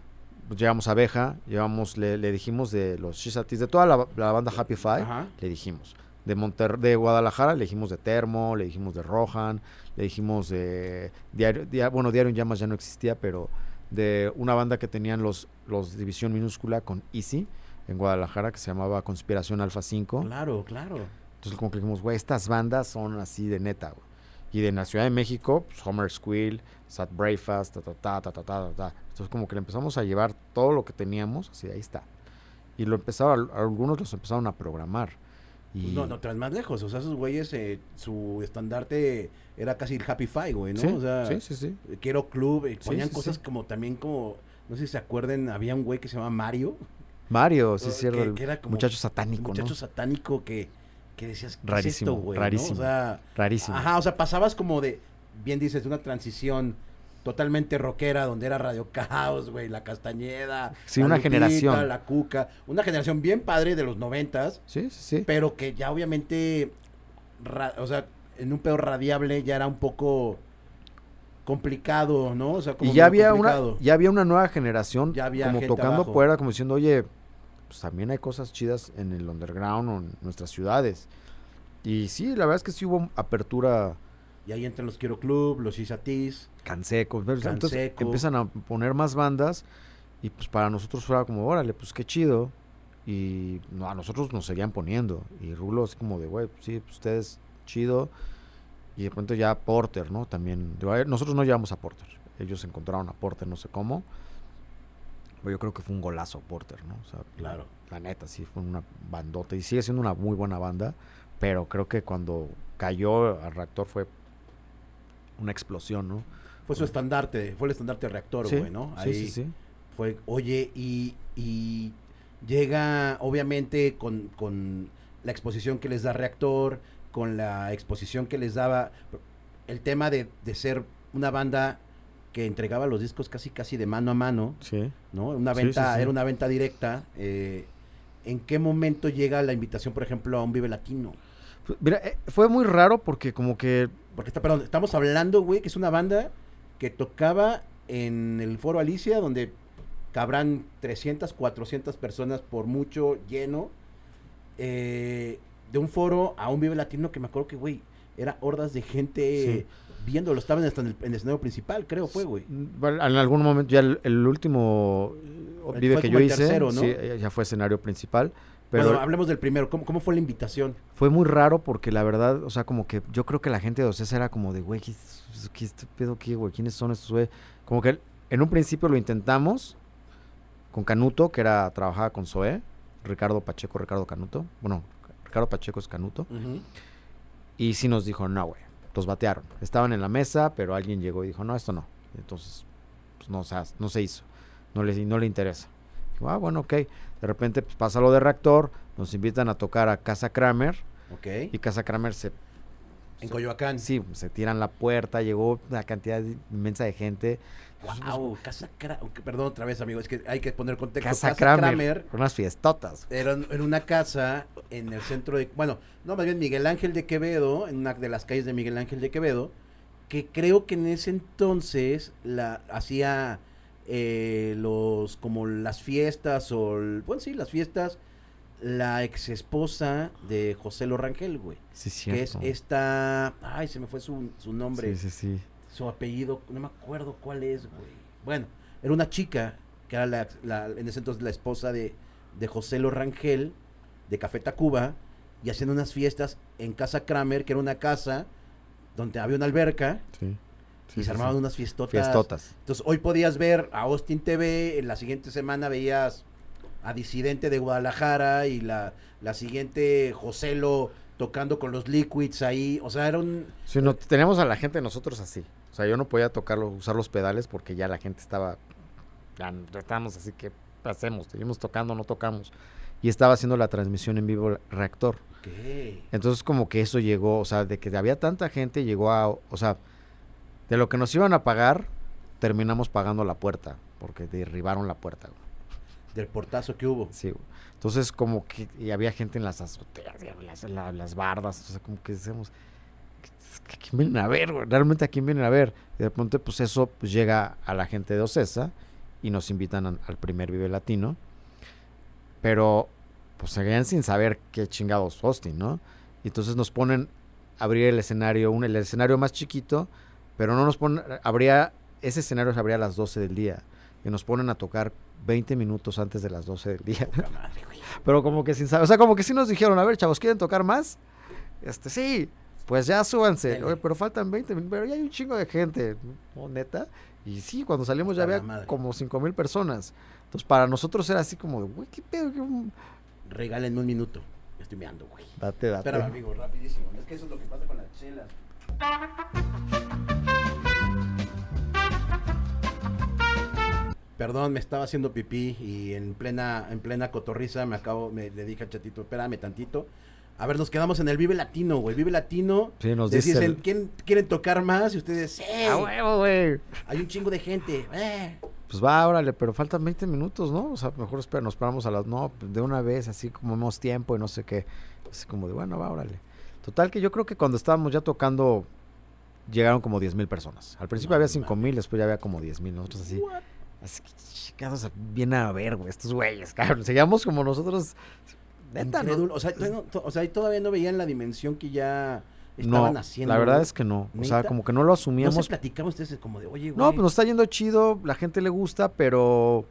Pues llevamos abeja, llevamos, le, le dijimos de los Shizatis, de toda la, la banda Happy Five, Ajá. le dijimos. De Monter de Guadalajara le dijimos de Termo, le dijimos de Rohan, le dijimos de Diario, bueno, Diario en Llamas ya no existía, pero de una banda que tenían los, los División Minúscula con Easy en Guadalajara que se llamaba Conspiración Alfa 5. Claro, claro. Entonces como que dijimos, güey, estas bandas son así de neta, güey. Y de la Ciudad de México, pues Homer Squill, Sat Breakfast, ta ta ta ta ta ta ta. Entonces como que le empezamos a llevar todo lo que teníamos, así ahí está. Y lo empezaron, algunos los empezaron a programar. Y No, no te vas más lejos. O sea, esos güeyes, eh, su estandarte era casi el Happy Five, güey, ¿no? sí, o sea, sí, sí, sí. quiero club. eh, ponían sí, cosas como también como, no sé si se acuerden, había un güey que se llama Mario. Mario, sí, es cierto, que- el que era como muchacho satánico, muchacho ¿no? satánico que, que decías, ¿qué Rarísimo, es esto, güey? ¿no? rarísimo. O sea, Rarísimo. ajá, o sea, pasabas como de, bien dices, de una transición totalmente rockera, donde era Radio Caos, güey, La Castañeda. Sí, la una Lupita, generación. La Cuca, una generación bien padre de los noventas, Sí, sí, sí. pero que ya obviamente, ra- o sea, en un pedo radiable ya era un poco complicado, ¿no? O sea, como Y ya había, una, complicado. ya había una nueva generación Ya había como tocando abajo. fuera, como diciendo, oye, pues también hay cosas chidas en el underground o en nuestras ciudades. Y sí, la verdad es que sí hubo apertura Y ahí entran los Quiero Club, los Isatis. ¿ves? Entonces Canseco. empiezan a poner más bandas y pues para nosotros fuera como, órale, pues qué chido. Y no, a nosotros nos seguían poniendo. Y Rulo así como de, güey, pues, sí, pues, ustedes chido. Y de pronto ya Porter, ¿no? También. digo, nosotros no llevamos a Porter. Ellos encontraron a Porter, no sé cómo. Yo creo que fue un golazo Porter, ¿no? O sea, Claro. La neta, sí, fue una bandota. Y sigue siendo una muy buena banda. Pero creo que cuando cayó al reactor fue una explosión, ¿no? Fue su estandarte, fue el estandarte reactor, Sí, güey, ¿no? sí, Ahí sí, sí. fue, oye, y, y llega obviamente con, con la exposición que les da reactor, con la exposición que les daba el tema de, de ser una banda que entregaba los discos casi casi de mano a mano, Sí. ¿no? Una Sí, venta, sí, sí. era una venta directa. eh, ¿En qué momento llega la invitación, por ejemplo, a un Vive Latino? Fu- Mira, eh, fue muy raro porque como que Porque está, perdón, estamos hablando, güey, que es una banda que tocaba en el Foro Alicia, donde cabrán 300, 400 personas por mucho, lleno. eh, de un foro a un Vive Latino que me acuerdo que, güey, era hordas de gente viéndolo. Estaban hasta en el, en el escenario principal, creo fue, güey. Mm, bueno, en algún momento ya el, el último eh, vive que yo hice, tercero, ¿no? sí, eh, ya fue escenario principal, pero Bueno, hablemos del primero. ¿Cómo, cómo fue la invitación? fue muy raro porque la verdad, o sea, como que yo creo que la gente de Ocesa era como de, güey, ¿qué, qué este pedo qué, güey? ¿Quiénes son estos, güey? Como que en un principio lo intentamos con Canuto, que era trabajaba con Zoé, Ricardo Pacheco, Ricardo Canuto, bueno, Ricardo Pacheco es Canuto, y sí nos dijo, no, güey, los batearon. Estaban en la mesa, pero alguien llegó y dijo, no, esto no. Entonces, pues no, se no se hizo. No le, no le interesa. Dijo, ah, bueno, ok. De repente pues, pasa lo de reactor, nos invitan a tocar a Casa Kramer, Ok. y Casa Kramer se... en Coyoacán. Sí, se tiran la puerta, llegó una cantidad inmensa de gente. Wow, Casa Kramer. Perdón otra vez, amigo. Es que hay que poner contexto. Casa, Kramer, unas fiestotas. Era, era una casa en el centro de, bueno, no, más bien Miguel Ángel de Quevedo, en una de las calles de Miguel Ángel de Quevedo, que creo que en ese entonces la hacía eh, los, como las fiestas o, el- bueno, sí, las fiestas, la ex esposa de José Lorangel, güey. Sí, Que es esta, ay, se me fue su, su nombre, Sí, sí, sí. Su apellido, no me acuerdo cuál es, güey. Bueno, era una chica que era la, la- en ese entonces la esposa de, de José Lorangel, de Café Tacuba, y hacían unas fiestas en Casa Kramer, que era una casa donde había una alberca, Sí. y se sí, armaban unas fiestotas. Fiestotas. Entonces, hoy podías ver a Austin TV, en la siguiente semana veías a Disidente de Guadalajara y la, la siguiente Joselo tocando con los Liquids ahí, o sea, era un... Sí, no, teníamos a la gente nosotros así. O sea, yo no podía tocarlo, usar los pedales porque ya la gente estaba. Ya estábamos así que hacemos, seguimos tocando, no tocamos. Y estaba haciendo la transmisión en vivo reactor. ¿Qué? Entonces como que eso llegó, o sea, de que había tanta gente, llegó a, o sea, de lo que nos iban a pagar, terminamos pagando la puerta, porque derribaron la puerta. güey. Del portazo que hubo. Sí, güey. Entonces como que y había gente en las azoteas, en las, la- las bardas, o sea, como que decíamos, ¿a quién vienen a ver? güey? Realmente a quién vienen a ver. Y de pronto pues eso pues, llega a la gente de Ocesa y nos invitan a- al primer Vive Latino, pero pues seguían sin saber qué chingados Austin, ¿no? Y entonces nos ponen a abrir el escenario, un, el escenario más chiquito, pero no nos ponen, habría, ese escenario se abría a las 12 del día y nos ponen a tocar 20 minutos antes de las 12 del día. Madre. *laughs* Pero como que sin saber, o sea, como que sí nos dijeron, a ver, chavos, ¿quieren tocar más? Este, sí, pues ya súbanse. Oye, pero faltan 20 minutos, pero ya hay un chingo de gente, ¿no? Neta. Y sí, cuando salimos ya había como 5 mil personas. Entonces, para nosotros era así como güey, qué pedo, qué... Regálenme un minuto. Estoy meando, güey. Date, date. Espérame, amigo, rapidísimo. Es que eso es lo que pasa con las chelas. Perdón, me estaba haciendo pipí y en plena, en plena cotorriza me acabo, me le dije al chatito, espérame tantito. A ver, nos quedamos en el Vive Latino, güey. Vive Latino. Sí, nos dicen, el- ¿quién quieren tocar más? Y ustedes, sí. ¡A huevo, güey! Hay un chingo de gente. eh. Pues va, órale, pero faltan 20 minutos, ¿no? O sea, mejor espera, nos paramos a las, no, de una vez, así como hemos tiempo y no sé qué. Así como de, bueno, va, órale. Total que yo creo que cuando estábamos ya tocando, llegaron como 10 mil personas. Al principio No había 5 mames. mil, después ya había como 10 mil. Nosotros así, así que chicados, vienen a ver, güey, estos güeyes, cabrón. Seguíamos como nosotros, neta, ¿no? O sea, todavía no, to- o sea, todavía no veían la dimensión que ya estaban No, haciendo. la verdad es que no. O sea, como que no lo No asumíamos se platicamos ustedes como de, oye, güey. No, pues nos está yendo chido, la gente le gusta, pero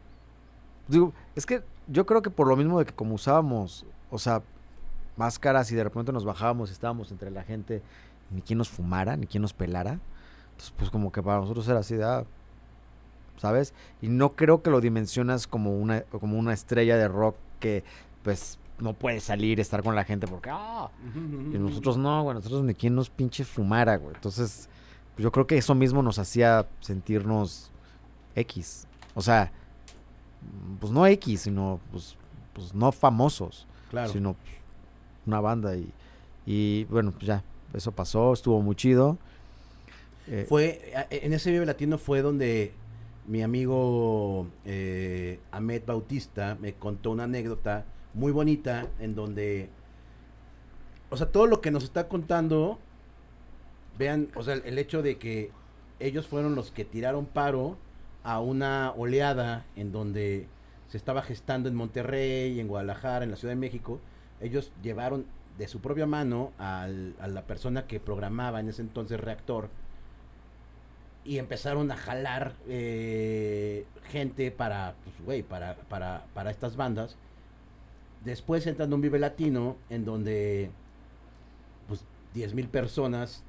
digo, es que yo creo que por lo mismo de que como usábamos, o sea, máscaras y de repente nos bajábamos y estábamos entre la gente, ni quien nos fumara, ni quien nos pelara. Entonces, pues como que para nosotros era así de, ah, ¿sabes? Y no creo que lo dimensionas como una como una estrella de rock que pues no puede salir, estar con la gente porque ah, y nosotros no, güey, nosotros ni quien nos pinche fumara, güey. Entonces, pues, yo creo que eso mismo nos hacía sentirnos X. O sea, pues no X, sino pues, pues no famosos, Claro. sino pues, una banda. Y, y bueno, pues ya, eso pasó, estuvo muy chido. Eh, Fue, en ese Vive Latino fue donde mi amigo eh, Ahmed Bautista me contó una anécdota muy bonita en donde, o sea, todo lo que nos está contando, vean, o sea, el, hecho de que ellos fueron los que tiraron paro a una oleada en donde se estaba gestando en Monterrey, en Guadalajara, en la Ciudad de México, ellos llevaron de su propia mano al- a la persona que programaba en ese entonces reactor y empezaron a jalar eh, gente para, pues, güey, para, para, para estas bandas. Después entran en un Vive Latino en donde, pues, 10 mil personas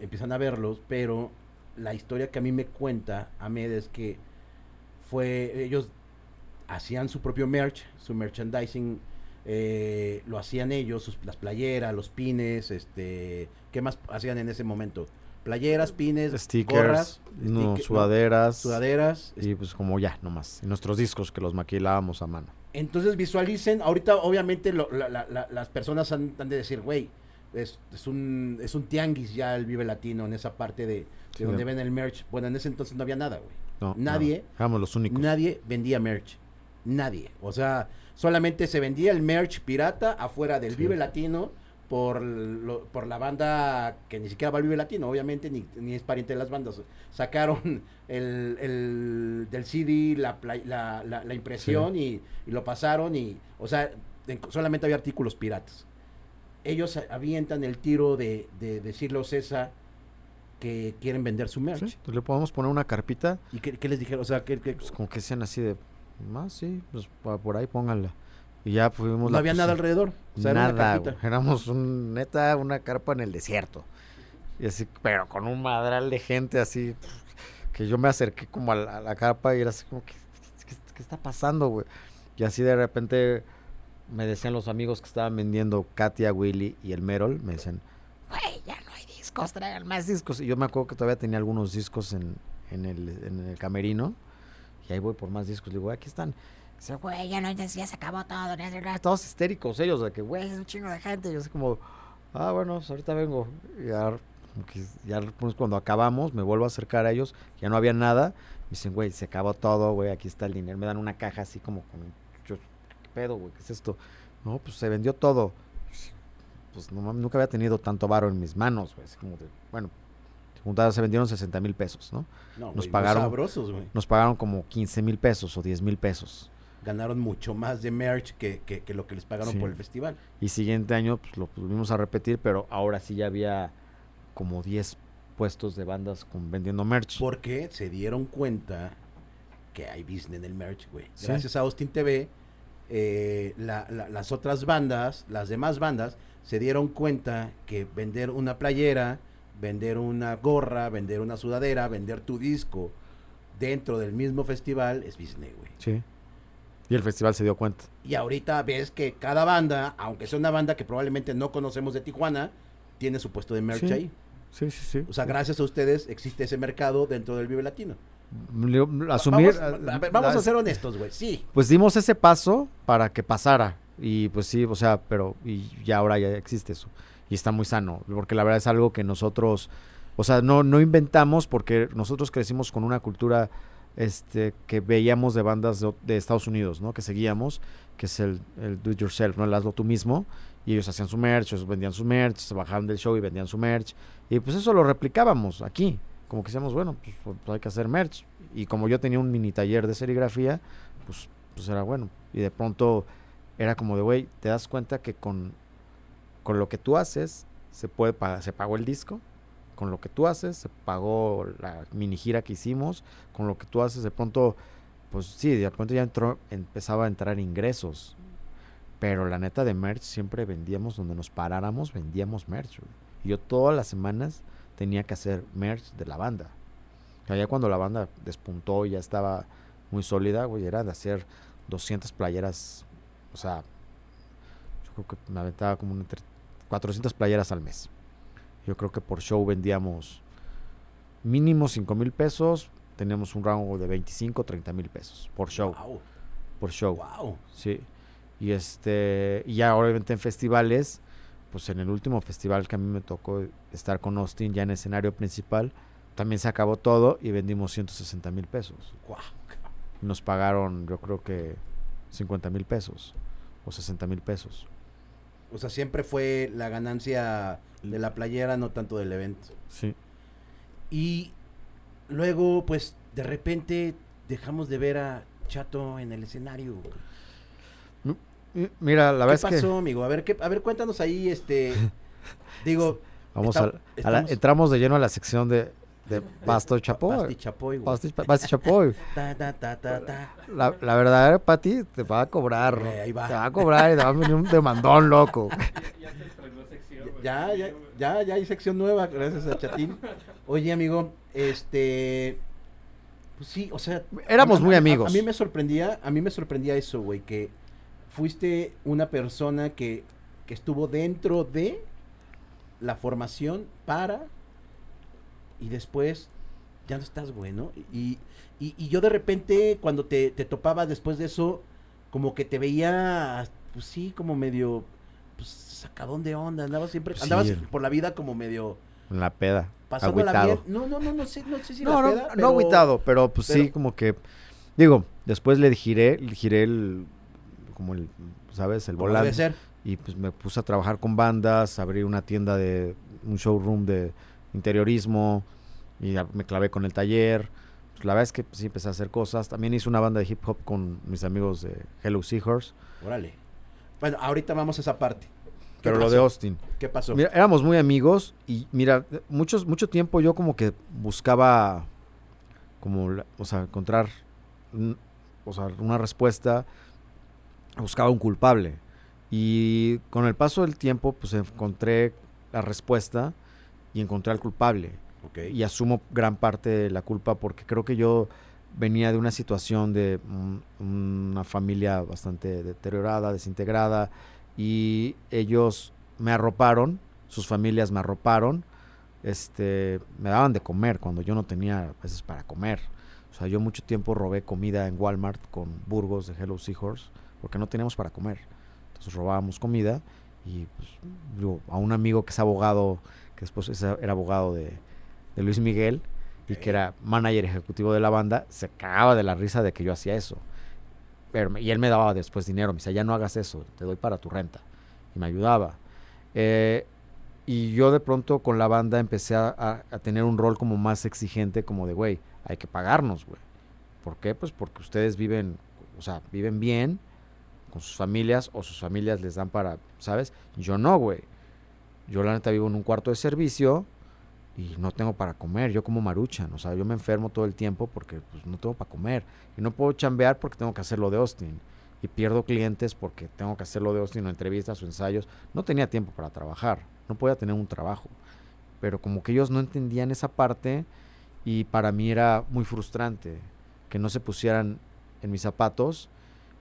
empiezan a verlos, pero la historia que a mí me cuenta Ahmed es que fue, ellos hacían su propio merch, su merchandising, eh, lo hacían ellos, sus- las playeras, los pines, este, ¿qué más hacían en ese momento? Playeras, pines, stickers, gorras, no, sticker- sudaderas. sudaderas. Y pues como ya, nomás. Y nuestros discos que los maquilábamos a mano. Entonces visualicen, ahorita obviamente lo- la- la- la- las personas han, han de decir, güey, es, es un, es un tianguis ya el Vive Latino en esa parte de, de Sí, donde de- ven el merch. Bueno, en ese entonces no había nada, güey. No, Nadie- no, éramos los únicos. Nadie vendía merch. Nadie. O sea, solamente se vendía el merch pirata afuera del Sí. Vive Latino por, lo- por la banda que ni siquiera va al Vive Latino, obviamente, ni, ni es pariente de las bandas. Sacaron *laughs* el, el- del CD la, la, la- la impresión y, y lo pasaron y, o sea, en- solamente había artículos piratas. Ellos avientan el tiro de, de decirle a Ocesa que quieren vender su merch. Sí, entonces le podemos poner una carpita, ¿Y qué, qué les dijeron? O sea, que, pues como que sean así de, más sí, pues por ahí pónganla. Y ya fuimos no había nada alrededor. O sea, era una Nada, güey. Éramos un, neta, una carpa en el desierto. Y así, pero con un madral de gente así, que yo me acerqué como a la, a la carpa y era así como, ¿qué, qué- qué está pasando, güey? Y así de repente me decían los amigos que estaban vendiendo Katia, Willy y el Merol, me decían, güey, ya no hay discos, traigan más discos. Y yo me acuerdo que todavía tenía algunos discos en, en, el, en el camerino. Y ahí voy por más discos. Le digo, aquí están. Dice, güey, ya no, ya, ya se acabó todo. ya se- ya". Todos histéricos ellos, de que, güey, es un chingo de gente. Y yo así como, ah, bueno, pues ahorita vengo. Y ya, ya pues, cuando acabamos, me vuelvo a acercar a ellos. Ya no había nada. Me dicen, güey, se acabó todo, güey, aquí está el dinero. Me dan una caja así como con, yo, ¿qué pedo, güey? ¿Qué es esto? No, pues se vendió todo. Pues no, mames, nunca había tenido tanto varo en mis manos, güey. Así como de, bueno, juntadas se vendieron 60 mil pesos, ¿no? No, Nos muy pagaron. sabrosos, güey. Nos pagaron como 15 mil pesos o 10 mil pesos. Ganaron mucho más de merch que, que- que lo que les pagaron Sí. por el festival. Y siguiente año pues lo volvimos a repetir, pero ahora sí ya había como 10 puestos de bandas con vendiendo merch. Porque se dieron cuenta que hay business en el merch, güey. Sí. Gracias a Austin TV, eh, la- la- las otras bandas, las demás bandas, se dieron cuenta que vender una playera, vender una gorra, vender una sudadera, vender tu disco dentro del mismo festival es business, güey. Sí. Y el festival se dio cuenta. Y ahorita ves que cada banda, aunque sea una banda que probablemente no conocemos de Tijuana, tiene su puesto de merch Sí. ahí. Sí, sí, sí. O sea, gracias a ustedes existe ese mercado dentro del Vive Latino. Asumir. Vamos, a, ver, vamos a ser honestos, güey. Sí. Pues dimos ese paso para que pasara. Y pues sí, o sea, pero y ya ahora ya existe eso. Y está muy sano. Porque la verdad es algo que nosotros, o sea, no, no inventamos porque nosotros crecimos con una cultura este, que veíamos de bandas de, Estados Unidos, ¿no? Que seguíamos, que es el, do it yourself, ¿no? El hazlo tú mismo. Y ellos hacían su merch, ellos vendían su merch, se bajaban del show y vendían su merch. Y pues eso lo replicábamos aquí. Como que decíamos, bueno, pues, pues, hay que hacer merch. Y como yo tenía un mini taller de serigrafía, pues, pues era bueno. Y de pronto era como de, güey, te das cuenta que con, con lo que tú haces se puede pagar, se pagó el disco, con lo que tú haces se pagó la mini gira que hicimos, con lo que tú haces de pronto, pues sí, de pronto ya entró, empezaba a entrar ingresos. Pero la neta de merch siempre vendíamos donde nos paráramos, vendíamos merch. Y yo todas las semanas tenía que hacer merch de la banda. O sea, ya cuando la banda despuntó y ya estaba muy sólida, güey, era de hacer 200 playeras, o sea, yo creo que me aventaba como entre 400 playeras al mes. Yo creo que por show vendíamos mínimo 5 mil pesos, teníamos un rango de 25, 30 mil pesos por show, Wow. por show. Wow. Sí. Y este, y ya obviamente en festivales, pues en el último festival que a mí me tocó estar con Austin ya en escenario principal, también se acabó todo y vendimos 160 mil pesos. Wow. Nos pagaron, yo creo que 50 mil pesos o 60 mil pesos. O sea, siempre fue la ganancia de la playera, no tanto del evento. Sí. Y luego, pues, de repente dejamos de ver a Chato en el escenario. Mira, la ¿Qué verdad es pasó, que amigo? A ver, ¿qué, a ver, cuéntanos ahí, este... *laughs* digo, vamos está- a, a la- entramos de lleno a la sección de, de Pasto y Chapoy. Pasti Chapoy, güey. Pasti Pasti Chapoy. *laughs* Ta, ta, ta, ta, ta. La, la verdadera Pati te va a cobrar. Ahí va. Te va a cobrar y te va a venir un demandón loco. *laughs* Ya se estrenó sección. güey. Ya, ya, ya, ya hay sección nueva, gracias a Chatín. Oye, amigo, este... Pues sí, o sea... Éramos a- muy a- a- amigos. A, mí me sorprendía, a mí me sorprendía eso, güey, que fuiste una persona que, que estuvo dentro de la formación para y después ya no estás bueno. Y, y, y yo de repente, cuando te, te topaba después de eso, como que te veía, pues sí, como medio, pues sacadón de onda. Andabas siempre, Sí. andabas por la vida como medio la peda. pasándola agüitado. bien. No, no, no, no sé, no sé si no, la no, peda, no agüitado, pero pues sí, como que. Digo, después le giré, le giré el. Como el. ¿Sabes? El como debe volante. ser. y pues me puse a trabajar con bandas, abrí una tienda de un showroom de interiorismo y ya me clavé con el taller. Pues la verdad es que pues, sí empecé a hacer cosas. También hice una banda de hip hop con mis amigos de Hello Seahorse. Órale. Bueno, ahorita vamos a esa parte. ¿Qué Pero lo de Austin. ¿Qué pasó? Mira, éramos muy amigos y mira, muchos, mucho tiempo yo como que buscaba como, o sea, encontrar, o sea, una respuesta, buscaba un culpable. Y con el paso del tiempo, pues encontré la respuesta y encontré al culpable. Y asumo gran parte de la culpa porque creo que yo venía de una situación de una familia bastante deteriorada, desintegrada, y ellos me arroparon, sus familias me arroparon, este, me daban de comer cuando yo no tenía a veces para comer. O sea, yo mucho tiempo robé comida en Walmart con Burgos de Hello Seahorse porque no teníamos para comer. Entonces robábamos comida y pues, digo, a un amigo que es abogado, que después es- era abogado de, de Luis Miguel y que era manager ejecutivo de la banda, se cagaba de la risa de que yo hacía eso. Pero, y él me daba después dinero, me decía, ya no hagas eso, te doy para tu renta. Y me ayudaba. Eh, y yo de pronto con la banda empecé a, a- a tener un rol como más exigente, como de, güey, hay que pagarnos, güey. ¿Por qué? Pues porque ustedes viven, o sea, viven bien con sus familias o sus familias les dan para, ¿sabes? Yo no, güey. Yo la neta vivo en un cuarto de servicio y no tengo para comer. Yo como maruchan, o sea, yo me enfermo todo el tiempo porque pues, no tengo para comer. Y no puedo chambear porque tengo que hacerlo de Austin. Y pierdo clientes porque tengo que hacerlo de Austin o entrevistas o ensayos. No tenía tiempo para trabajar, no podía tener un trabajo. Pero como que ellos no entendían esa parte y para mí era muy frustrante que no se pusieran en mis zapatos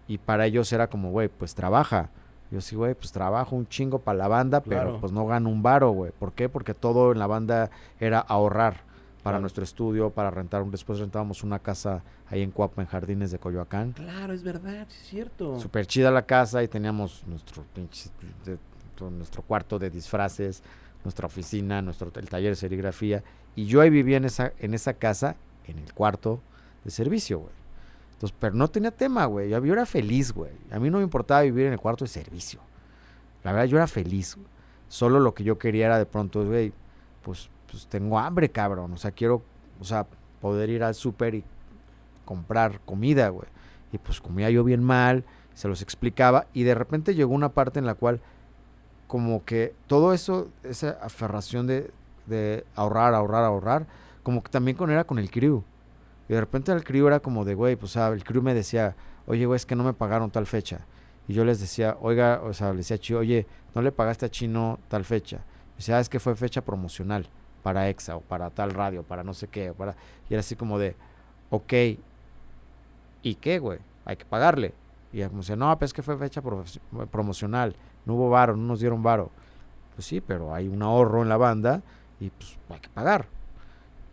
y para ellos era como, güey, pues trabaja. Yo sí, güey, pues trabajo un chingo para la banda, pero pues no gano un varo, güey. ¿Por qué? Porque todo en la banda era ahorrar para Claro. nuestro estudio, para rentar. un- Después rentábamos una casa ahí en Cuapa, en Jardines de Coyoacán. Claro, es verdad, es cierto. Súper chida la casa y teníamos nuestro pinche, de- nuestro cuarto de disfraces, nuestra oficina, nuestro el taller de serigrafía. Y yo ahí vivía en esa, en esa casa, en el cuarto de servicio, güey. Entonces, pero no tenía tema, güey. Yo, yo era feliz, güey. A mí no me importaba vivir en el cuarto de servicio. La verdad, yo era feliz. Solo lo que yo quería era de pronto, güey, pues, pues tengo hambre, cabrón. O sea, quiero, o sea, poder ir al súper y comprar comida, güey. Y pues comía yo bien mal, se los explicaba y de repente llegó una parte en la cual como que todo eso, esa aferración de, de ahorrar, ahorrar, ahorrar, como que también con era con el crew. Y de repente el crew era como de, güey, pues el crew me decía, oye, güey, es que no me pagaron tal fecha. Y yo les decía, oiga, o sea, le decía a oye, no le pagaste a Chino tal fecha. Y decía, ah, es que fue fecha promocional para EXA o para tal radio, para no sé qué. Para... Y era así como de, ok, ¿y qué, güey? Hay que pagarle. Y como decía, no, pues es que fue fecha promocional, no hubo varo, no nos dieron varo. Pues sí, pero hay un ahorro en la banda y pues hay que pagar.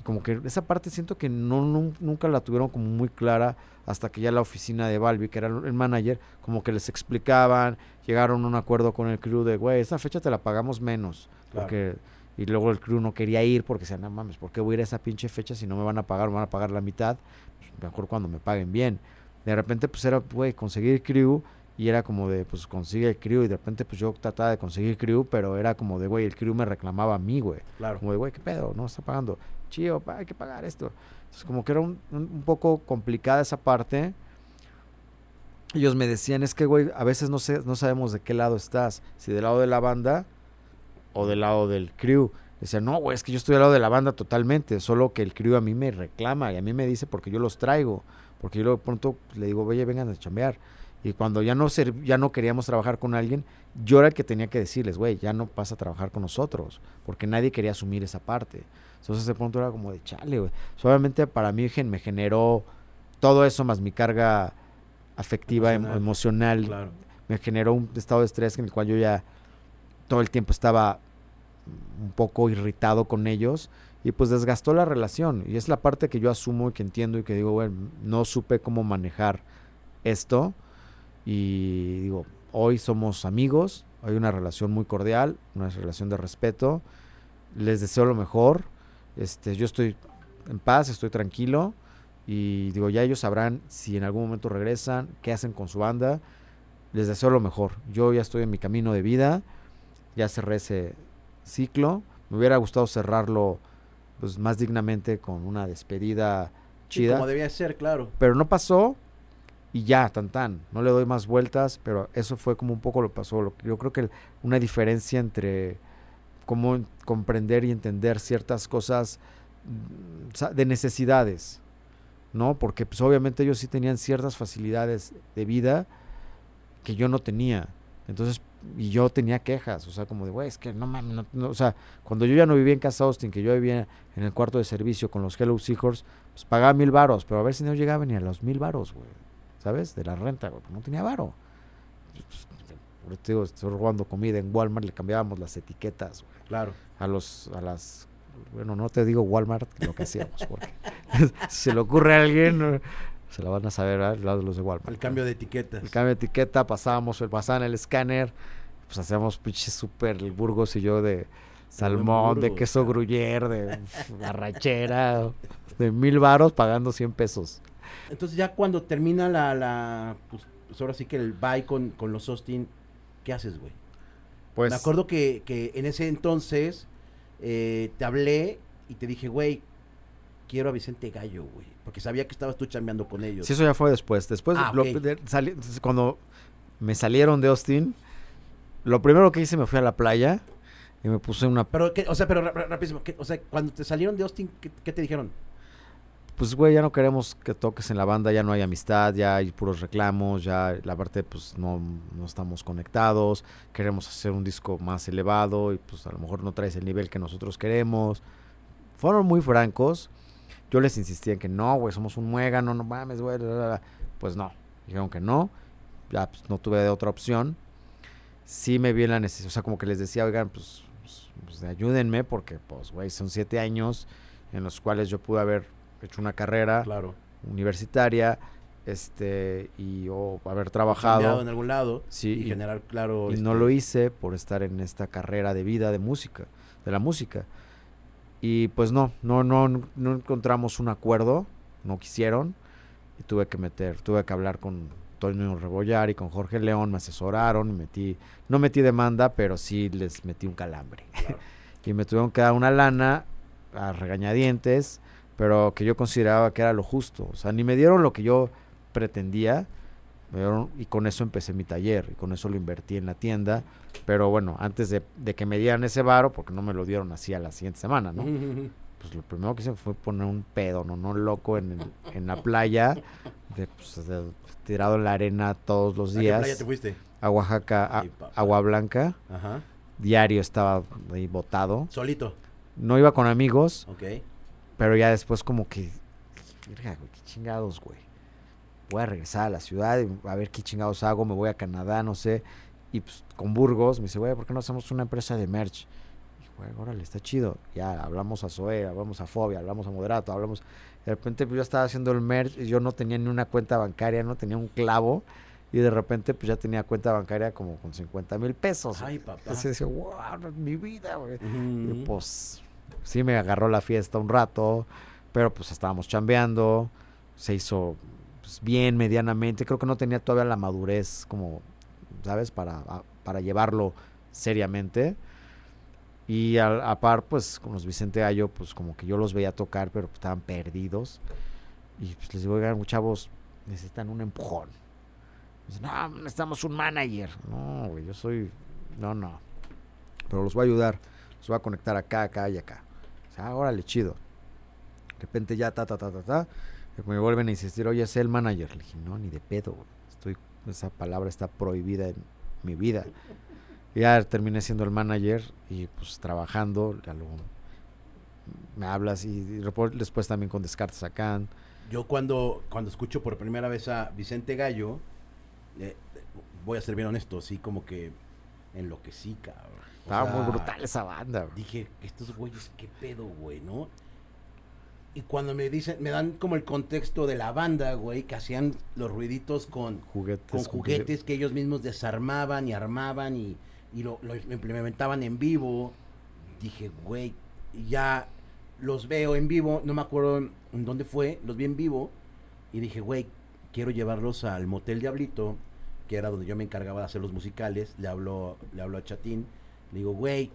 Como que esa parte siento que no, nun- nunca la tuvieron como muy clara hasta que ya la oficina de Balbi, que era el manager, como que les explicaban, llegaron a un acuerdo con el crew de, güey, esta fecha te la pagamos menos. Claro. Porque, y luego el crew no quería ir porque decían, no mames, ¿por qué voy a ir a esa pinche fecha si no me van a pagar? Me van a pagar la mitad. Pues, mejor cuando me paguen bien. De repente, pues era, güey, conseguir crew y era como de, pues consigue el crew y de repente, pues yo trataba de conseguir crew, pero era como de, güey, el crew me reclamaba a mí, güey. Claro. Como de, güey, ¿qué pedo? No está pagando. Chío, hay que pagar esto. Entonces, como que era un poco complicada esa parte. Ellos me decían, es que, güey, a veces no, sé, no sabemos de qué lado estás. Si del lado de la banda o del lado del crew. Decían, no, güey, es que yo estoy al lado de la banda totalmente. Solo que el crew a mí me reclama y a mí me dice porque yo los traigo. Porque yo de pronto le digo, oye, vengan a chambear. Y cuando ya no, ser- ya no queríamos trabajar con alguien, yo era el que tenía que decirles, güey, ya no vas a trabajar con nosotros. Porque nadie quería asumir esa parte. Entonces de pronto era como de chale, güey. Solamente para mí me generó todo eso más mi carga afectiva, em- Emocional. emocional. Claro. Me generó un estado de estrés en el cual yo ya todo el tiempo estaba un poco irritado con ellos y pues desgastó la relación. Y es la parte que yo asumo y que entiendo y que digo, bueno, no supe cómo manejar esto. Y digo, hoy somos amigos, hay una relación muy cordial, una relación de respeto. Les deseo lo mejor. Este, yo estoy en paz, estoy tranquilo. Y digo, ya ellos sabrán si en algún momento regresan, qué hacen con su banda. les deseo lo mejor. Yo ya estoy en mi camino de vida, ya cerré ese ciclo. Me hubiera gustado cerrarlo pues más dignamente con una despedida Sí, chida. como debía ser, claro. pero no pasó y ya, tan tan. No le doy más vueltas, pero eso fue como un poco lo pasó. Lo, yo creo que una diferencia entre cómo en- comprender y entender ciertas cosas mm, de necesidades, ¿no? Porque pues obviamente ellos sí tenían ciertas facilidades de vida que yo no tenía. Entonces, y yo tenía quejas, o sea, como de, güey, es que no mames, no", o sea, cuando yo ya no vivía en Casa Austin, que yo vivía en el cuarto de servicio con los Hello Seahorse, pues pagaba mil varos, pero a ver si no llegaba ni a los mil varos, güey, ¿sabes? De la renta, güey, no tenía varo. Pues, pues, por digo, estoy robando comida en Walmart, le cambiábamos las etiquetas, güey, Claro. a los, a las, bueno, no te digo Walmart, lo que hacíamos, porque *laughs* si se le ocurre a alguien, se la van a saber, ¿verdad? Los- los de Walmart. El cambio de etiquetas. El cambio de etiqueta, pasábamos, pasaban el escáner, pues hacíamos pinche súper el Burgos y yo de salmón, de queso claro. gruyere, de *laughs* arrachera, de mil varos pagando 100 pesos. Entonces ya cuando termina la, la pues, pues ahora sí que el bye con, con los Austin, ¿qué haces, güey? Pues, Me acuerdo que, que en ese entonces eh, te hablé y te dije, güey, quiero a Vicente Gallo, güey. Porque sabía que estabas tú chambeando con ellos. sí, eso ya fue después. Después, Ah, lo- ok. de- sali- cuando me salieron de Austin, lo primero que hice me fui a la playa y me puse una Pero, ¿qué? o sea, pero ra- ra- rapidísimo, ¿qué? o sea, cuando te salieron de Austin, ¿qué, qué te dijeron? Pues güey, ya no queremos que toques en la banda, ya no hay amistad, ya hay puros reclamos, ya la parte pues no, no estamos conectados, queremos hacer un disco más elevado y pues a lo mejor no traes el nivel que nosotros queremos. Fueron muy francos. Yo les insistía en que no, güey, somos un muégano, no mames, güey. la, la, la". Pues no, dijeron que no. Ya pues, no tuve otra opción. Sí me vi en la necesidad, o sea, como que les decía, oigan, pues, pues, pues, ayúdenme porque, pues, güey, son siete años en los cuales yo pude haber hecho una carrera Claro. universitaria este y o haber trabajado en algún lado sí y, y, generar, claro. y no este, lo hice por estar en esta carrera de vida de música de la música y pues no no no no encontramos un acuerdo no quisieron y tuve que meter tuve que hablar con Toño Rebollar y con Jorge León me asesoraron y metí no metí demanda pero sí les metí un calambre Claro. *laughs* y me tuvieron que dar una lana a regañadientes, pero que yo consideraba que era lo justo. O sea, ni me dieron lo que yo pretendía, me dieron- y con eso empecé mi taller, y con eso lo invertí en la tienda. Pero bueno, antes de, de que me dieran ese varo, porque no me lo dieron así a la siguiente semana, ¿no? *laughs* Pues lo primero que hice fue poner un pedo, no, no loco en, el- en la playa, de, pues, de- tirado en la arena todos los ¿A qué playa te días, fuiste? a Oaxaca, a-. Agua Blanca, Ajá. diario estaba ahí botado. Solito. No iba con amigos, Ok. Pero ya después como que, verga, güey, qué chingados, güey. Voy a regresar a la ciudad y a ver qué chingados hago, me voy a Canadá, no sé. Y pues con Burgos me dice, güey, ¿por qué no hacemos una empresa de merch? Y güey, órale, está chido. Ya hablamos a Zoe, hablamos a Fobia, hablamos a Moderato, hablamos... De repente pues yo estaba haciendo el merch y yo no tenía ni una cuenta bancaria, no tenía un clavo. Y de repente pues ya tenía cuenta bancaria como con 50 mil pesos. Ay, papá. Entonces decía, wow, mi vida, güey. Y pues sí me agarró la fiesta un rato, pero pues estábamos chambeando, se hizo pues, bien medianamente, creo que no tenía todavía la madurez como, ¿sabes? Para, para llevarlo seriamente. Y al- a, par, pues con los Vicente Gallo, pues como que yo los veía tocar, pero pues, estaban perdidos. Y pues les digo, oigan, chavos, necesitan un empujón. No, necesitamos un manager. No, güey, yo soy... No, no. Pero los voy a ayudar. Los voy a conectar acá, acá y acá. O sea, órale, chido. De repente ya, ta, ta, ta, ta, ta. Me vuelven a insistir, oye, es el manager. Le dije, no, ni de pedo. Estoy, esa palabra está prohibida en mi vida. Ya terminé siendo el manager y pues trabajando. Me hablas y, después también con Descartes acá. Yo cuando, cuando escucho por primera vez a Vicente Gallo, eh, voy a ser bien honesto, sí, como que enloquecí, cabrón. O Estaba sea, muy brutal esa banda. Dije, estos güeyes, qué pedo, güey, ¿no? Y cuando me dicen, me dan como el contexto de la banda, güey, que hacían los ruiditos con, Juguetes. con juguetes que ellos mismos desarmaban y armaban y, y lo, lo implementaban en vivo. Dije, güey, ya los veo en vivo, no me acuerdo en dónde fue, los vi en vivo y dije, güey, quiero llevarlos al Motel Diablito que era donde yo me encargaba de hacer los musicales, le hablo, le hablo a Chatín, le digo, güey,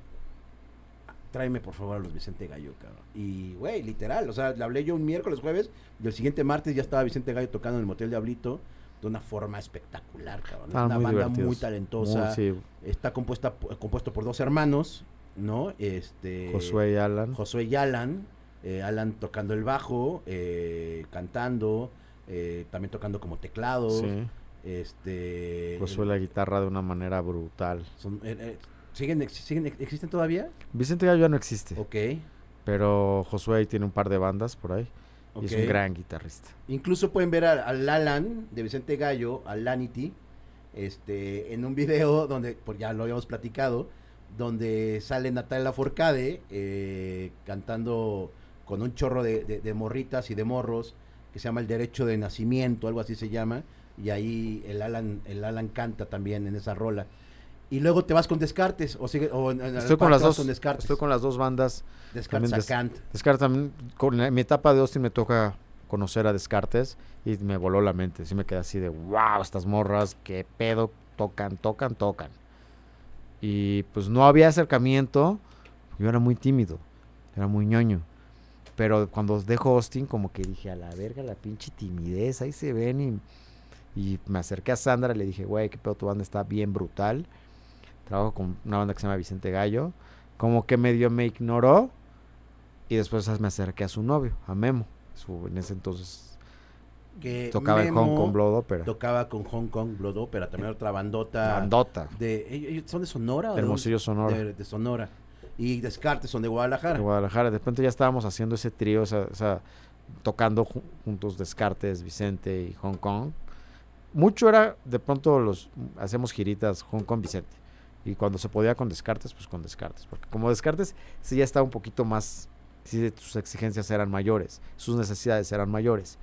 tráeme por favor a los Vicente Gallo, cabrón. Y, güey, literal, o sea, le hablé yo un miércoles, jueves, y el siguiente martes ya estaba Vicente Gallo tocando en el Motel Diablito de una forma espectacular, cabrón. Estaban una muy banda divertidos. muy talentosa. Muy, sí, Está compuesta, compuesto por dos hermanos, ¿no? Este... Josué y Alan. Josué y Alan, eh, Alan tocando el bajo, eh, cantando, eh, también tocando como teclados. Sí. Este, Josué la guitarra de una manera brutal. son- eh, ¿siguen, ex- siguen, ex- ¿Existen todavía? Vicente Gallo ya no existe, Ok. pero Josué tiene un par de bandas por ahí. Y es un gran guitarrista. Incluso pueden ver al, al Alan de Vicente Gallo, al Lanity, este, en un video donde, pues ya lo habíamos platicado, donde sale Natalia Forcade eh, cantando con un chorro de, de- de morritas y de morros, que se llama El Derecho de Nacimiento, algo así se llama, y ahí el Alan, el Alan canta también en esa rola. Y luego te vas con Descartes, o, sigue, o Estoy con las dos. con Descartes. Estoy con las dos bandas. Descartes también a Kant. Descartes también, con la- en mi etapa de Austin me toca conocer a Descartes y me voló la mente. Sí me quedé así de, wow, estas morras, qué pedo, tocan, tocan, tocan. Y pues no había acercamiento, yo era muy tímido, era muy ñoño. Pero cuando dejo Austin, como que dije, a la verga, la pinche timidez, ahí se ven. Y, y me acerqué a Sandra, le dije, güey, qué pedo, tu banda está bien brutal. Trabajo con una banda que se llama Vicente Gallo. Como que medio me ignoró. Y después me acerqué a su novio, a Memo. Su, en ese entonces Que tocaba en Hong Kong Blood Opera. Tocaba con Hong Kong Blood Opera, también otra bandota. Bandota. De, ¿ellos- ellos ¿Son de Sonora? Hermosillo? Sonora. De, de Sonora. Y Descartes son de Guadalajara. de Guadalajara. De repente ya estábamos haciendo ese trío, o sea, o sea, tocando ju- juntos Descartes, Vicente y Hong Kong. Mucho era, de pronto los hacemos giritas Hong Kong, Vicente. Y cuando se podía con Descartes, pues con Descartes. Porque como Descartes sí ya estaba un poquito más, sí sus exigencias eran mayores, sus necesidades eran mayores.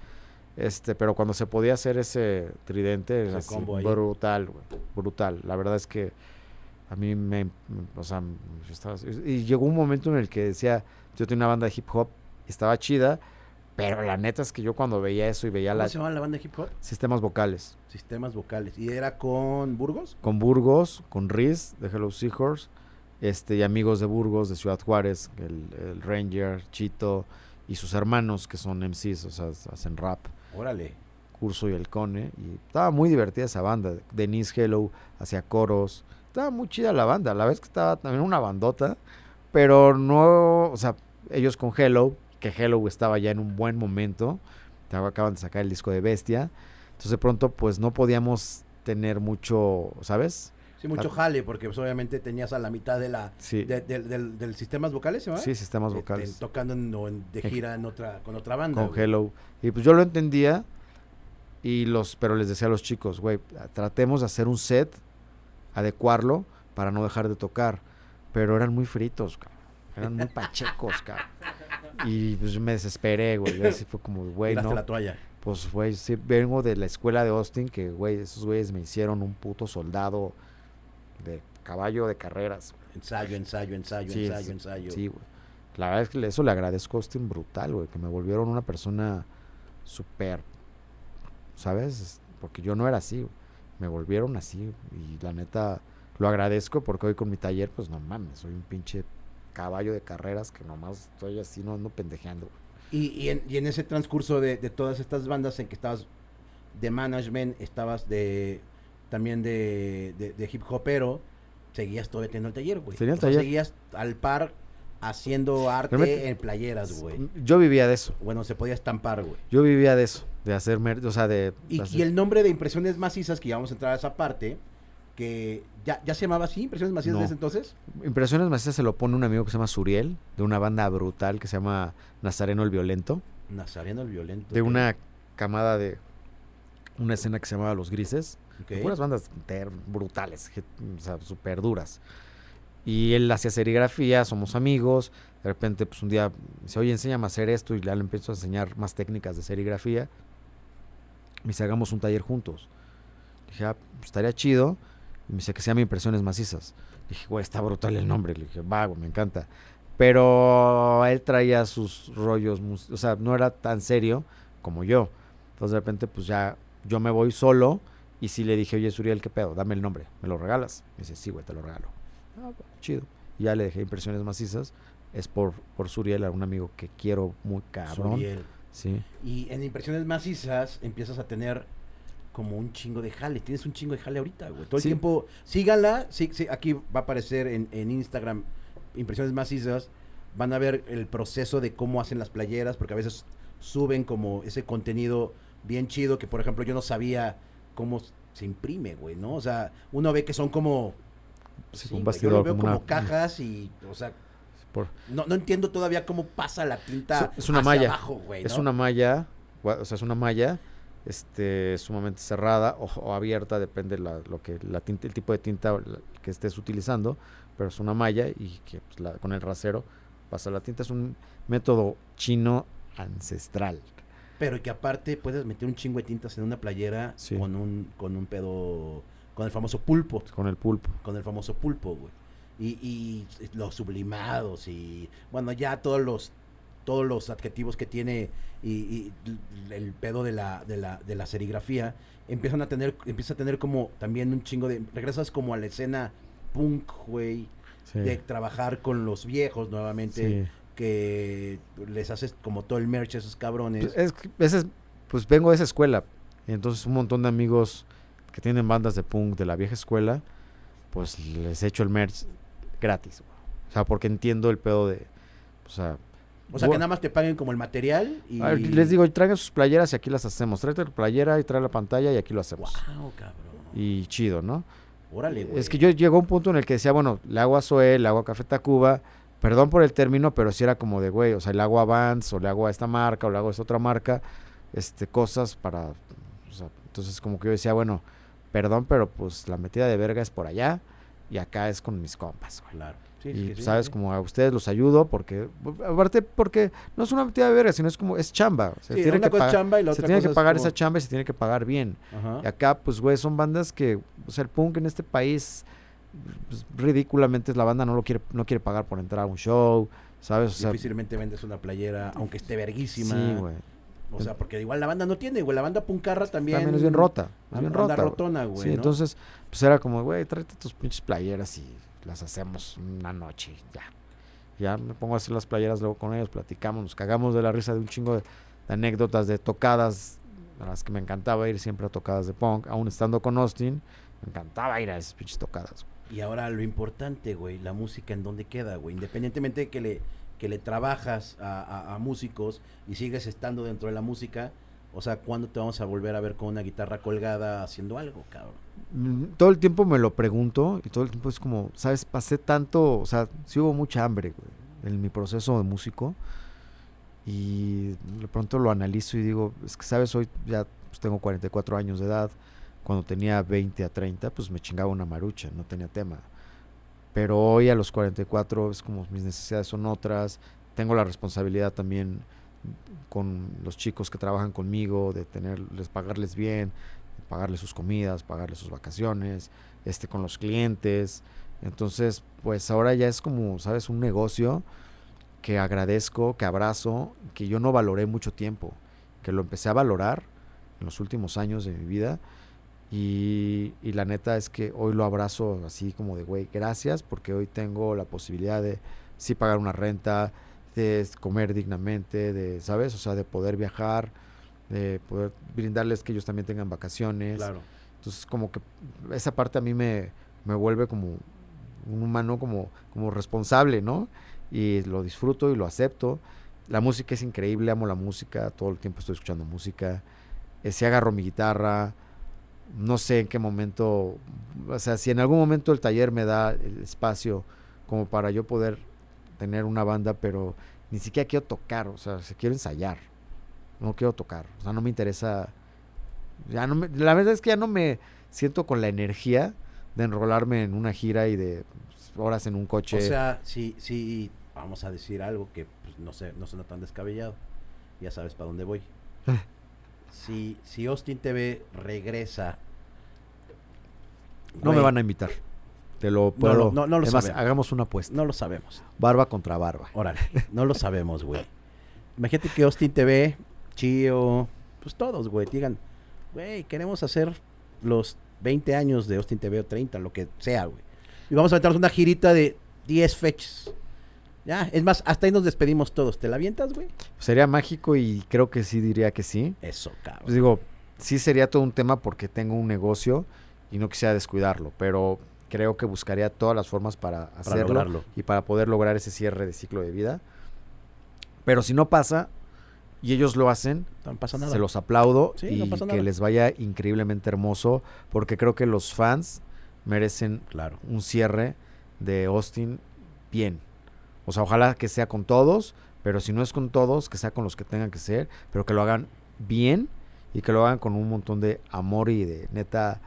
Este, pero cuando se podía hacer ese tridente, era así, brutal, brutal. La verdad es que a mí me, me- o sea, yo estaba- y llegó un momento en el que decía, yo tenía una banda de hip hop, estaba chida, pero la neta es que yo cuando veía eso y veía ¿Cómo los se llama la banda de hip hop? sistemas vocales, Sistemas vocales. ¿Y era con Burgos? con Burgos, con Riz de Hello Seahorse, este, y amigos de Burgos, de Ciudad Juárez, el, el Ranger, Chito, y sus hermanos que son MCs, o sea, hacen rap. Órale. Curso y el Cone. Y estaba muy divertida esa banda. Denise Hello hacía coros. Estaba muy chida la banda. La vez que estaba también una bandota. Pero no, o sea, ellos con Hello, que Hello estaba ya en un buen momento. Acaban de sacar el disco de Bestia. Entonces de pronto pues no podíamos tener mucho, ¿sabes? Sí, mucho Ah. jale, porque pues, obviamente tenías a la mitad de la Sí, de- del- sistemas vocales, ¿se llama? sí, sistemas Este, vocales. tocando en- de gira en otra, con otra banda. con güey. Hello. Y pues yo lo entendía. Y los, pero les decía a los chicos, güey, tratemos de hacer un set, adecuarlo para no dejar de tocar. Pero eran muy fritos, cabrón. Eran muy *laughs* pachecos, cabrón. Y pues yo me desesperé, güey. Así fue como, güey, no. la toalla. Pues, güey, sí, vengo de la escuela de Austin, que, güey, esos güeyes me hicieron un puto soldado de caballo de carreras. Ensayo, ensayo, ensayo, Sí, ensayo, ensayo. Sí, güey. La verdad es que eso le agradezco a Austin brutal, güey, que me volvieron una persona súper, ¿sabes? Es- Porque yo no era así, güey. me volvieron así y la neta lo agradezco porque hoy con mi taller, pues no mames, soy un pinche caballo de carreras que nomás estoy así, no ando pendejeando. Y, y en, y en ese transcurso de, de todas estas bandas en que estabas de management, estabas de también de, de, de hip hopero, seguías todavía teniendo el taller, güey. El taller. seguías al par haciendo arte Realmente- en playeras, güey. Yo vivía de eso, Bueno, se podía estampar, güey. yo vivía de eso, de hacer, o sea, de... Y, hacer- y el nombre de Impresiones Macizas, que ya vamos a entrar a esa parte, que ya, ya se llamaba así, Impresiones Macizas No. desde entonces. Impresiones macizas se lo pone un amigo que se llama Suriel, de una banda brutal que se llama Nazareno el Violento. Nazareno el Violento. de una camada de una escena que se llamaba Los Grises. Ok. Puras bandas ter- brutales, o sea, súper duras. Y él hacía serigrafía, somos amigos. De repente, pues un día me dice, oye, enséñame a hacer esto. Y ya le empiezo a enseñar más técnicas de serigrafía. Me dice, hagamos un taller juntos. dije, ah, pues, estaría chido. Y me dice que se llama Impresiones Macizas. dije, güey, está brutal el nombre. Le dije, va, güey, me encanta. Pero él traía sus rollos, o sea, no era tan serio como yo. Entonces de repente pues ya yo me voy solo Y sí le dije, oye, Suriel, ¿qué pedo? Dame el nombre, ¿me lo regalas? Me dice, sí, güey, te lo regalo. Ah, chido. Y ya le dejé impresiones macizas. Es por, por Suriel, a un amigo que quiero muy cabrón. Suriel. Sí. Y en impresiones macizas empiezas a tener como un chingo de jale. Tienes un chingo de jale ahorita, güey. Todo el tiempo, síganla. Sí, sí, aquí va a aparecer en, en Instagram impresiones macizas. Van a ver el proceso de cómo hacen las playeras, porque a veces suben como ese contenido bien chido que, por ejemplo, yo no sabía cómo se imprime, güey, ¿no? O sea, uno ve que son como... Sí, un bastidor, yo lo veo como como, una- cajas y, o sea, Por- no, no entiendo todavía cómo pasa la tinta Es- una hacia malla. abajo, güey, Es una malla, o sea, es una malla este, sumamente cerrada o, o abierta, depende la, lo que la tinta, el tipo de tinta que estés utilizando, pero es una malla y que pues, la- con el rasero pasa la tinta. Es un método chino ancestral. Pero que aparte puedes meter un chingo de tintas en una playera Sí. con un con un pedo con el famoso pulpo, Con el pulpo. con el famoso pulpo, güey. Y, y los sublimados y bueno, ya todos los todos los adjetivos que tiene y, el pedo de la, de la de la serigrafía empiezan a tener empieza a tener como también un chingo de regresas como a la escena punk, güey, Sí. de trabajar con los viejos nuevamente sí. que les haces como todo el merch a esos cabrones. Pues, es pues vengo de esa escuela. Y entonces un montón de amigos que tienen bandas de punk de la vieja escuela, pues les echo el merch gratis. güey. O sea, porque entiendo el pedo de... O sea, O sea, que nada más te paguen como el material y... ver, les digo, traigan sus playeras y aquí las hacemos. Tráete la playera y trae la pantalla y aquí lo hacemos. Wow, cabrón. Y chido, ¿no? Órale, güey. Es que yo llegó a un punto en el que decía, bueno, le hago a Zoé, le hago a Café Tacuba, perdón por el término, pero si era como de, güey, o sea, le hago a Vans, o le hago a esta marca, o le hago a esta otra marca, este, cosas para, o sea, entonces como que yo decía, bueno, perdón, pero pues la metida de verga es por allá, y acá es con mis compas, güey. Claro. Sí, y sí, sabes, sí. como a ustedes los ayudo, porque, aparte, porque no es una metida de verga, sino es como, es chamba, Sí, tiene que pagar- chamba y la se otra tiene que es pagar como- esa chamba y se tiene que pagar bien. Ajá. Y acá, pues, güey, son bandas que, o sea, el punk en este país, pues, ridículamente la banda no lo quiere, no quiere pagar por entrar a un show, ¿sabes? O sea, Difícilmente vendes una playera, aunque esté verguísima. sí, güey. O sea, porque igual la banda no tiene, güey. La banda puncarra también... También es bien rota, es bien rota. rotona, güey, Sí, ¿no? entonces, pues era como, güey, tráete tus pinches playeras y las hacemos una noche, ya. Ya me pongo a hacer las playeras luego con ellos, platicamos, nos cagamos de la risa de un chingo de, anécdotas, de tocadas, a las que me encantaba ir siempre a tocadas de punk, aún estando con Austin, me encantaba ir a esas pinches tocadas. Y ahora lo importante, güey, la música en dónde queda, güey. Independientemente de que le, que le trabajas a- a músicos y sigues estando dentro de la música, o sea, ¿cuándo te vamos a volver a ver con una guitarra colgada haciendo algo, cabrón? Mm, Todo el tiempo me lo pregunto y todo el tiempo es como, ¿sabes? Pasé tanto, o sea, sí hubo mucha hambre güey, en mi proceso de músico y de pronto lo analizo y digo, es que, ¿sabes? Hoy ya pues, tengo 44 años de edad, cuando tenía 20 a 30, pues me chingaba una marucha, no tenía tema. Pero hoy a los 44 es como mis necesidades son otras, tengo la responsabilidad también con los chicos que trabajan conmigo, de tenerles, pagarles bien, pagarles sus comidas, pagarles sus vacaciones, este, con los clientes. Entonces, pues ahora ya es como, ¿sabes? Un negocio que agradezco, que abrazo, que yo no valoré mucho tiempo, que lo empecé a valorar en los últimos años de mi vida. Y, y la neta es que hoy lo abrazo así como de, güey, gracias, porque hoy tengo la posibilidad de sí pagar una renta, de comer dignamente, de, ¿sabes? O sea, de poder viajar, de poder brindarles que ellos también tengan vacaciones. Claro. Entonces, como que esa parte a mí me, me vuelve como un humano como, como responsable, ¿no? Y lo disfruto y lo acepto. La música es increíble, amo la música, todo el tiempo estoy escuchando música. Eh, si agarro mi guitarra, no sé en qué momento, o sea, si en algún momento el taller me da el espacio como para yo poder tener una banda, pero ni siquiera quiero tocar, o sea, si quiero ensayar, no quiero tocar, o sea, no me interesa, ya no me- la verdad es que ya no me siento con la energía de enrolarme en una gira y de pues, horas en un coche. O sea, si, si vamos a decir algo que pues, no sé, no suena tan descabellado, ya sabes para dónde voy. *laughs* si, si Austin TV regresa. no me van a invitar. Te lo No, puedo. no, no, no lo Además, sabemos. hagamos una apuesta. No lo sabemos. Barba contra barba. Órale, *laughs* no lo sabemos, güey. Imagínate que Austin TV, Chio, pues todos, güey, digan, güey, queremos hacer los 20 años de Austin TV o 30, lo que sea, güey. Y vamos a meternos una girita de 10 fechas. Ya, es más, hasta ahí nos despedimos todos. ¿Te la avientas, güey? Sería mágico y creo que sí diría que sí. Eso, cabrón. Pues digo, sí sería todo un tema porque tengo un negocio y no quisiera descuidarlo, pero creo que buscaría todas las formas para hacerlo y para poder lograr ese cierre de ciclo de vida. Pero si no pasa y ellos lo hacen, No pasa nada. se los aplaudo Sí, y no pasa que les vaya increíblemente hermoso porque creo que los fans merecen Claro. un cierre de Austin bien. O sea, ojalá que sea con todos, pero si no es con todos, que sea con los que tengan que ser, pero que lo hagan bien y que lo hagan con un montón de amor y de neta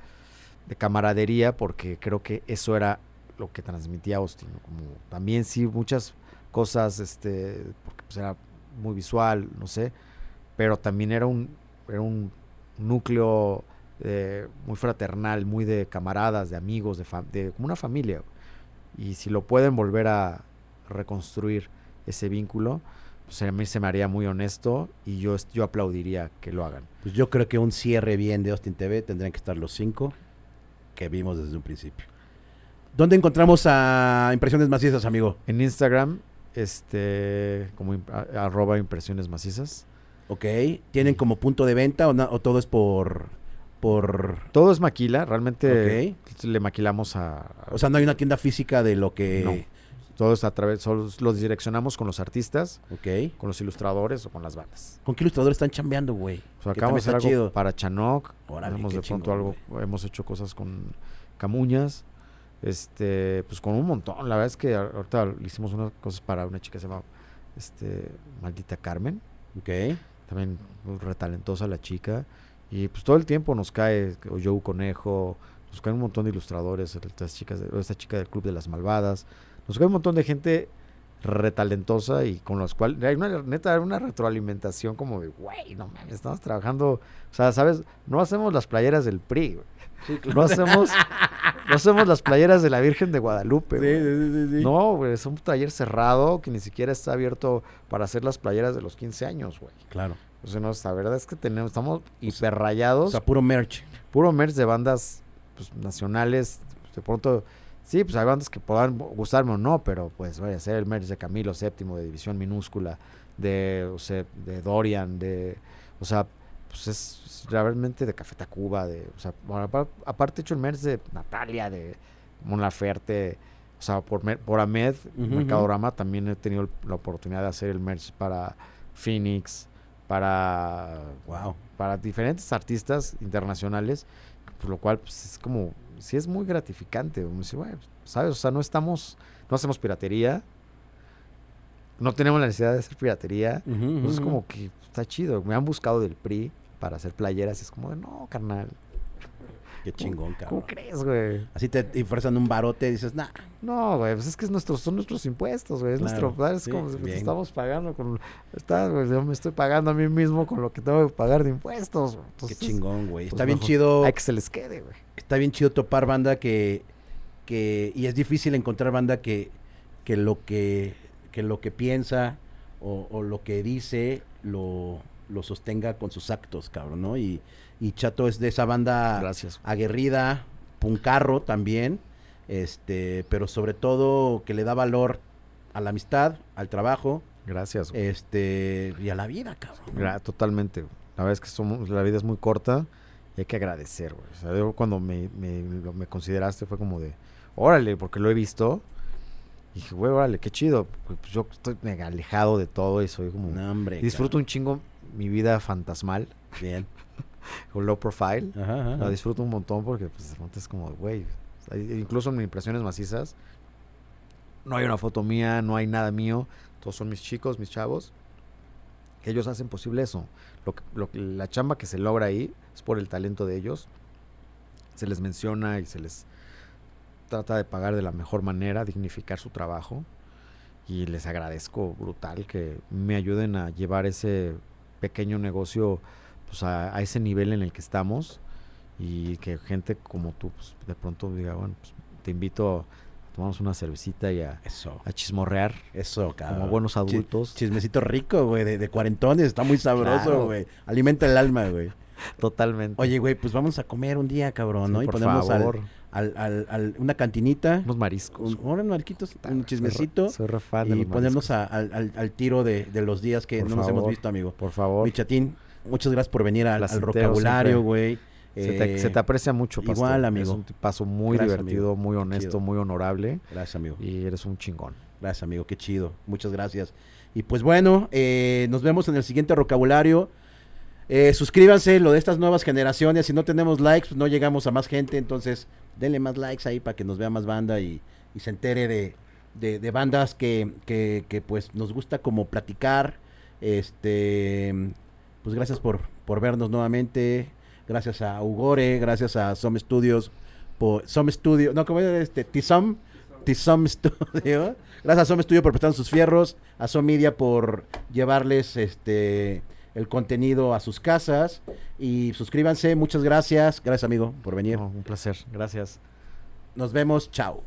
de camaradería, porque creo que eso era lo que transmitía Austin. Como también sí muchas cosas, este, porque pues era muy visual, no sé, pero también era un, era un núcleo eh, muy fraternal, muy de camaradas, de amigos, de, de como una familia. Y si lo pueden volver a reconstruir ese vínculo, pues a mí se me haría muy honesto y yo, yo aplaudiría que lo hagan. Pues yo creo que un cierre bien de Austin TV tendrían que estar los cinco que vimos desde un principio. ¿Dónde encontramos a Impresiones Macizas, amigo? En Instagram, este, como a- arroba impresiones macizas. Ok. ¿Tienen como punto de venta o, o todo es por... por... Todo es maquila, realmente le maquilamos a... O sea, no hay una tienda física de lo que... No. Todo es a través, solo lo direccionamos con los artistas, con los ilustradores o con las bandas. ¿Con qué ilustrador están chambeando, güey? O sea, acabamos de hacer algo chido. para Chanoc, Órale, hemos de pronto chingón, algo, hemos hecho cosas con Camuñas, este, pues con un montón. La verdad es que ahorita le hicimos unas cosas para una chica que se llama este, Maldita Carmen, Ok. también retalentosa la chica. Y pues todo el tiempo nos cae o Joe Conejo, nos cae un montón de ilustradores, estas chicas, esta chica del Club de las Malvadas, nos cae un montón de gente retalentosa y con los cuales hay una neta una retroalimentación como de güey no mames estamos trabajando o sea sabes no hacemos las playeras del PRI güey. no hacemos no hacemos las playeras de la Virgen de Guadalupe Sí, güey. sí, sí, sí. no güey es un taller cerrado que ni siquiera está abierto para hacer las playeras de los 15 años güey Claro. o sea, no, la verdad es que tenemos, estamos O hiperrayados. sea, puro merch. puro merch de bandas pues, nacionales. De pronto, sí, pues hay bandas que puedan gustarme o no, pero pues vaya a ser el merch de Camilo VII, de División Minúscula, de, o sea, de Dorian, de, o sea, pues es realmente de Café Tacuba, de, o sea, bueno, aparte he hecho el merch de Natalia, de Mon Laferte, o sea, por, por Ahmed, Mercadorama, también he tenido la oportunidad de hacer el merch para Phoenix, para Wow. para diferentes artistas internacionales, por lo cual pues, es como, sí es muy gratificante, decir, "Güey, ¿sabes? O sea, no estamos, no hacemos piratería, no tenemos la necesidad de hacer piratería, entonces es como que está chido, me han buscado del PRI para hacer playeras y es como de, no, carnal, Qué chingón, cabrón. ¿cómo crees, güey? Así te ofrecen un barote y dices, nah. No, güey, pues es que es nuestro, son nuestros impuestos, güey. Es Claro, nuestro. Es sí, como si bien. estamos pagando con. Está, güey, yo me estoy pagando a mí mismo con lo que tengo que pagar de impuestos. güey. Qué chingón, güey. pues Está bien chido. Hay que se les quede, güey. está bien chido topar banda que, que y es difícil encontrar banda que, que lo que que lo que piensa o, o lo que dice lo, lo sostenga con sus actos, cabrón, ¿no? Y, y Chato es de esa banda Gracias. aguerrida, puncarro también, este, pero sobre todo que le da valor a la amistad, al trabajo, Gracias. güey. este, y a la vida, cabrón. totalmente. güey. La verdad es que somos, la vida es muy corta y hay que agradecer, güey. O sea, yo cuando me, me, consideraste fue como de, órale, porque lo he visto. Y dije, güey, órale, qué chido. Pues yo estoy mega alejado de todo y soy como... No, hombre. disfruto un chingo mi vida fantasmal. Bien. *laughs* *laughs* o low profile. Ajá, ajá. La disfruto un montón porque pues es como, güey, incluso en mis impresiones macizas no hay una foto mía, no hay nada mío, todos son mis chicos, mis chavos, ellos hacen posible eso. Lo lo la chamba que se logra ahí es por el talento de ellos. Se les menciona y se les trata de pagar de la mejor manera, dignificar su trabajo. Y les agradezco brutal que me ayuden a llevar ese pequeño negocio pues, a, a ese nivel en el que estamos y que gente como tú pues, de pronto diga, bueno, pues, te invito a tomarnos una cervecita y a, Eso. a chismorrear Eso, cabrón. como buenos adultos. Chismecito rico, güey, de, de cuarentones. Está muy sabroso, Claro. güey. Alimenta el alma, güey. Totalmente. Oye, güey, pues vamos a comer un día, cabrón, Sí, ¿no? Y ponemos al- al, al, al- una cantinita, Unos mariscos. un, unos marquitos, un Soy chismecito Soy fan de y los ponernos a- al, al- al tiro de, de los días que Por no nos hemos visto, amigo. Por favor. Mi chatín, muchas gracias por venir al, al vocabulario, güey. Se te, Eh, se te aprecia mucho, Pastor. igual, amigo. Es un tipazo muy Gracias, divertido, amigo. muy honesto, muy honorable. Gracias, amigo. Y eres un chingón. Gracias, amigo. Qué chido. Muchas gracias. Y pues bueno, eh, nos vemos en el siguiente vocabulario. Eh, suscríbanse, lo de estas nuevas generaciones. Si no tenemos likes, pues no llegamos a más gente. Entonces, denle más likes ahí para que nos vea más banda y, y se entere de, de- de bandas que, que- que, pues nos gusta como platicar. Este, pues gracias por, por vernos nuevamente. Gracias a Ugore, gracias a Some Studios, por Some Studio, no, ¿cómo es este? Tisom, Tisom Studio. Gracias a Some Studio por prestar sus fierros, a Some Media por llevarles este el contenido a sus casas y suscríbanse, muchas gracias. Gracias, amigo, por venir. Un placer. Gracias. Nos vemos, chao.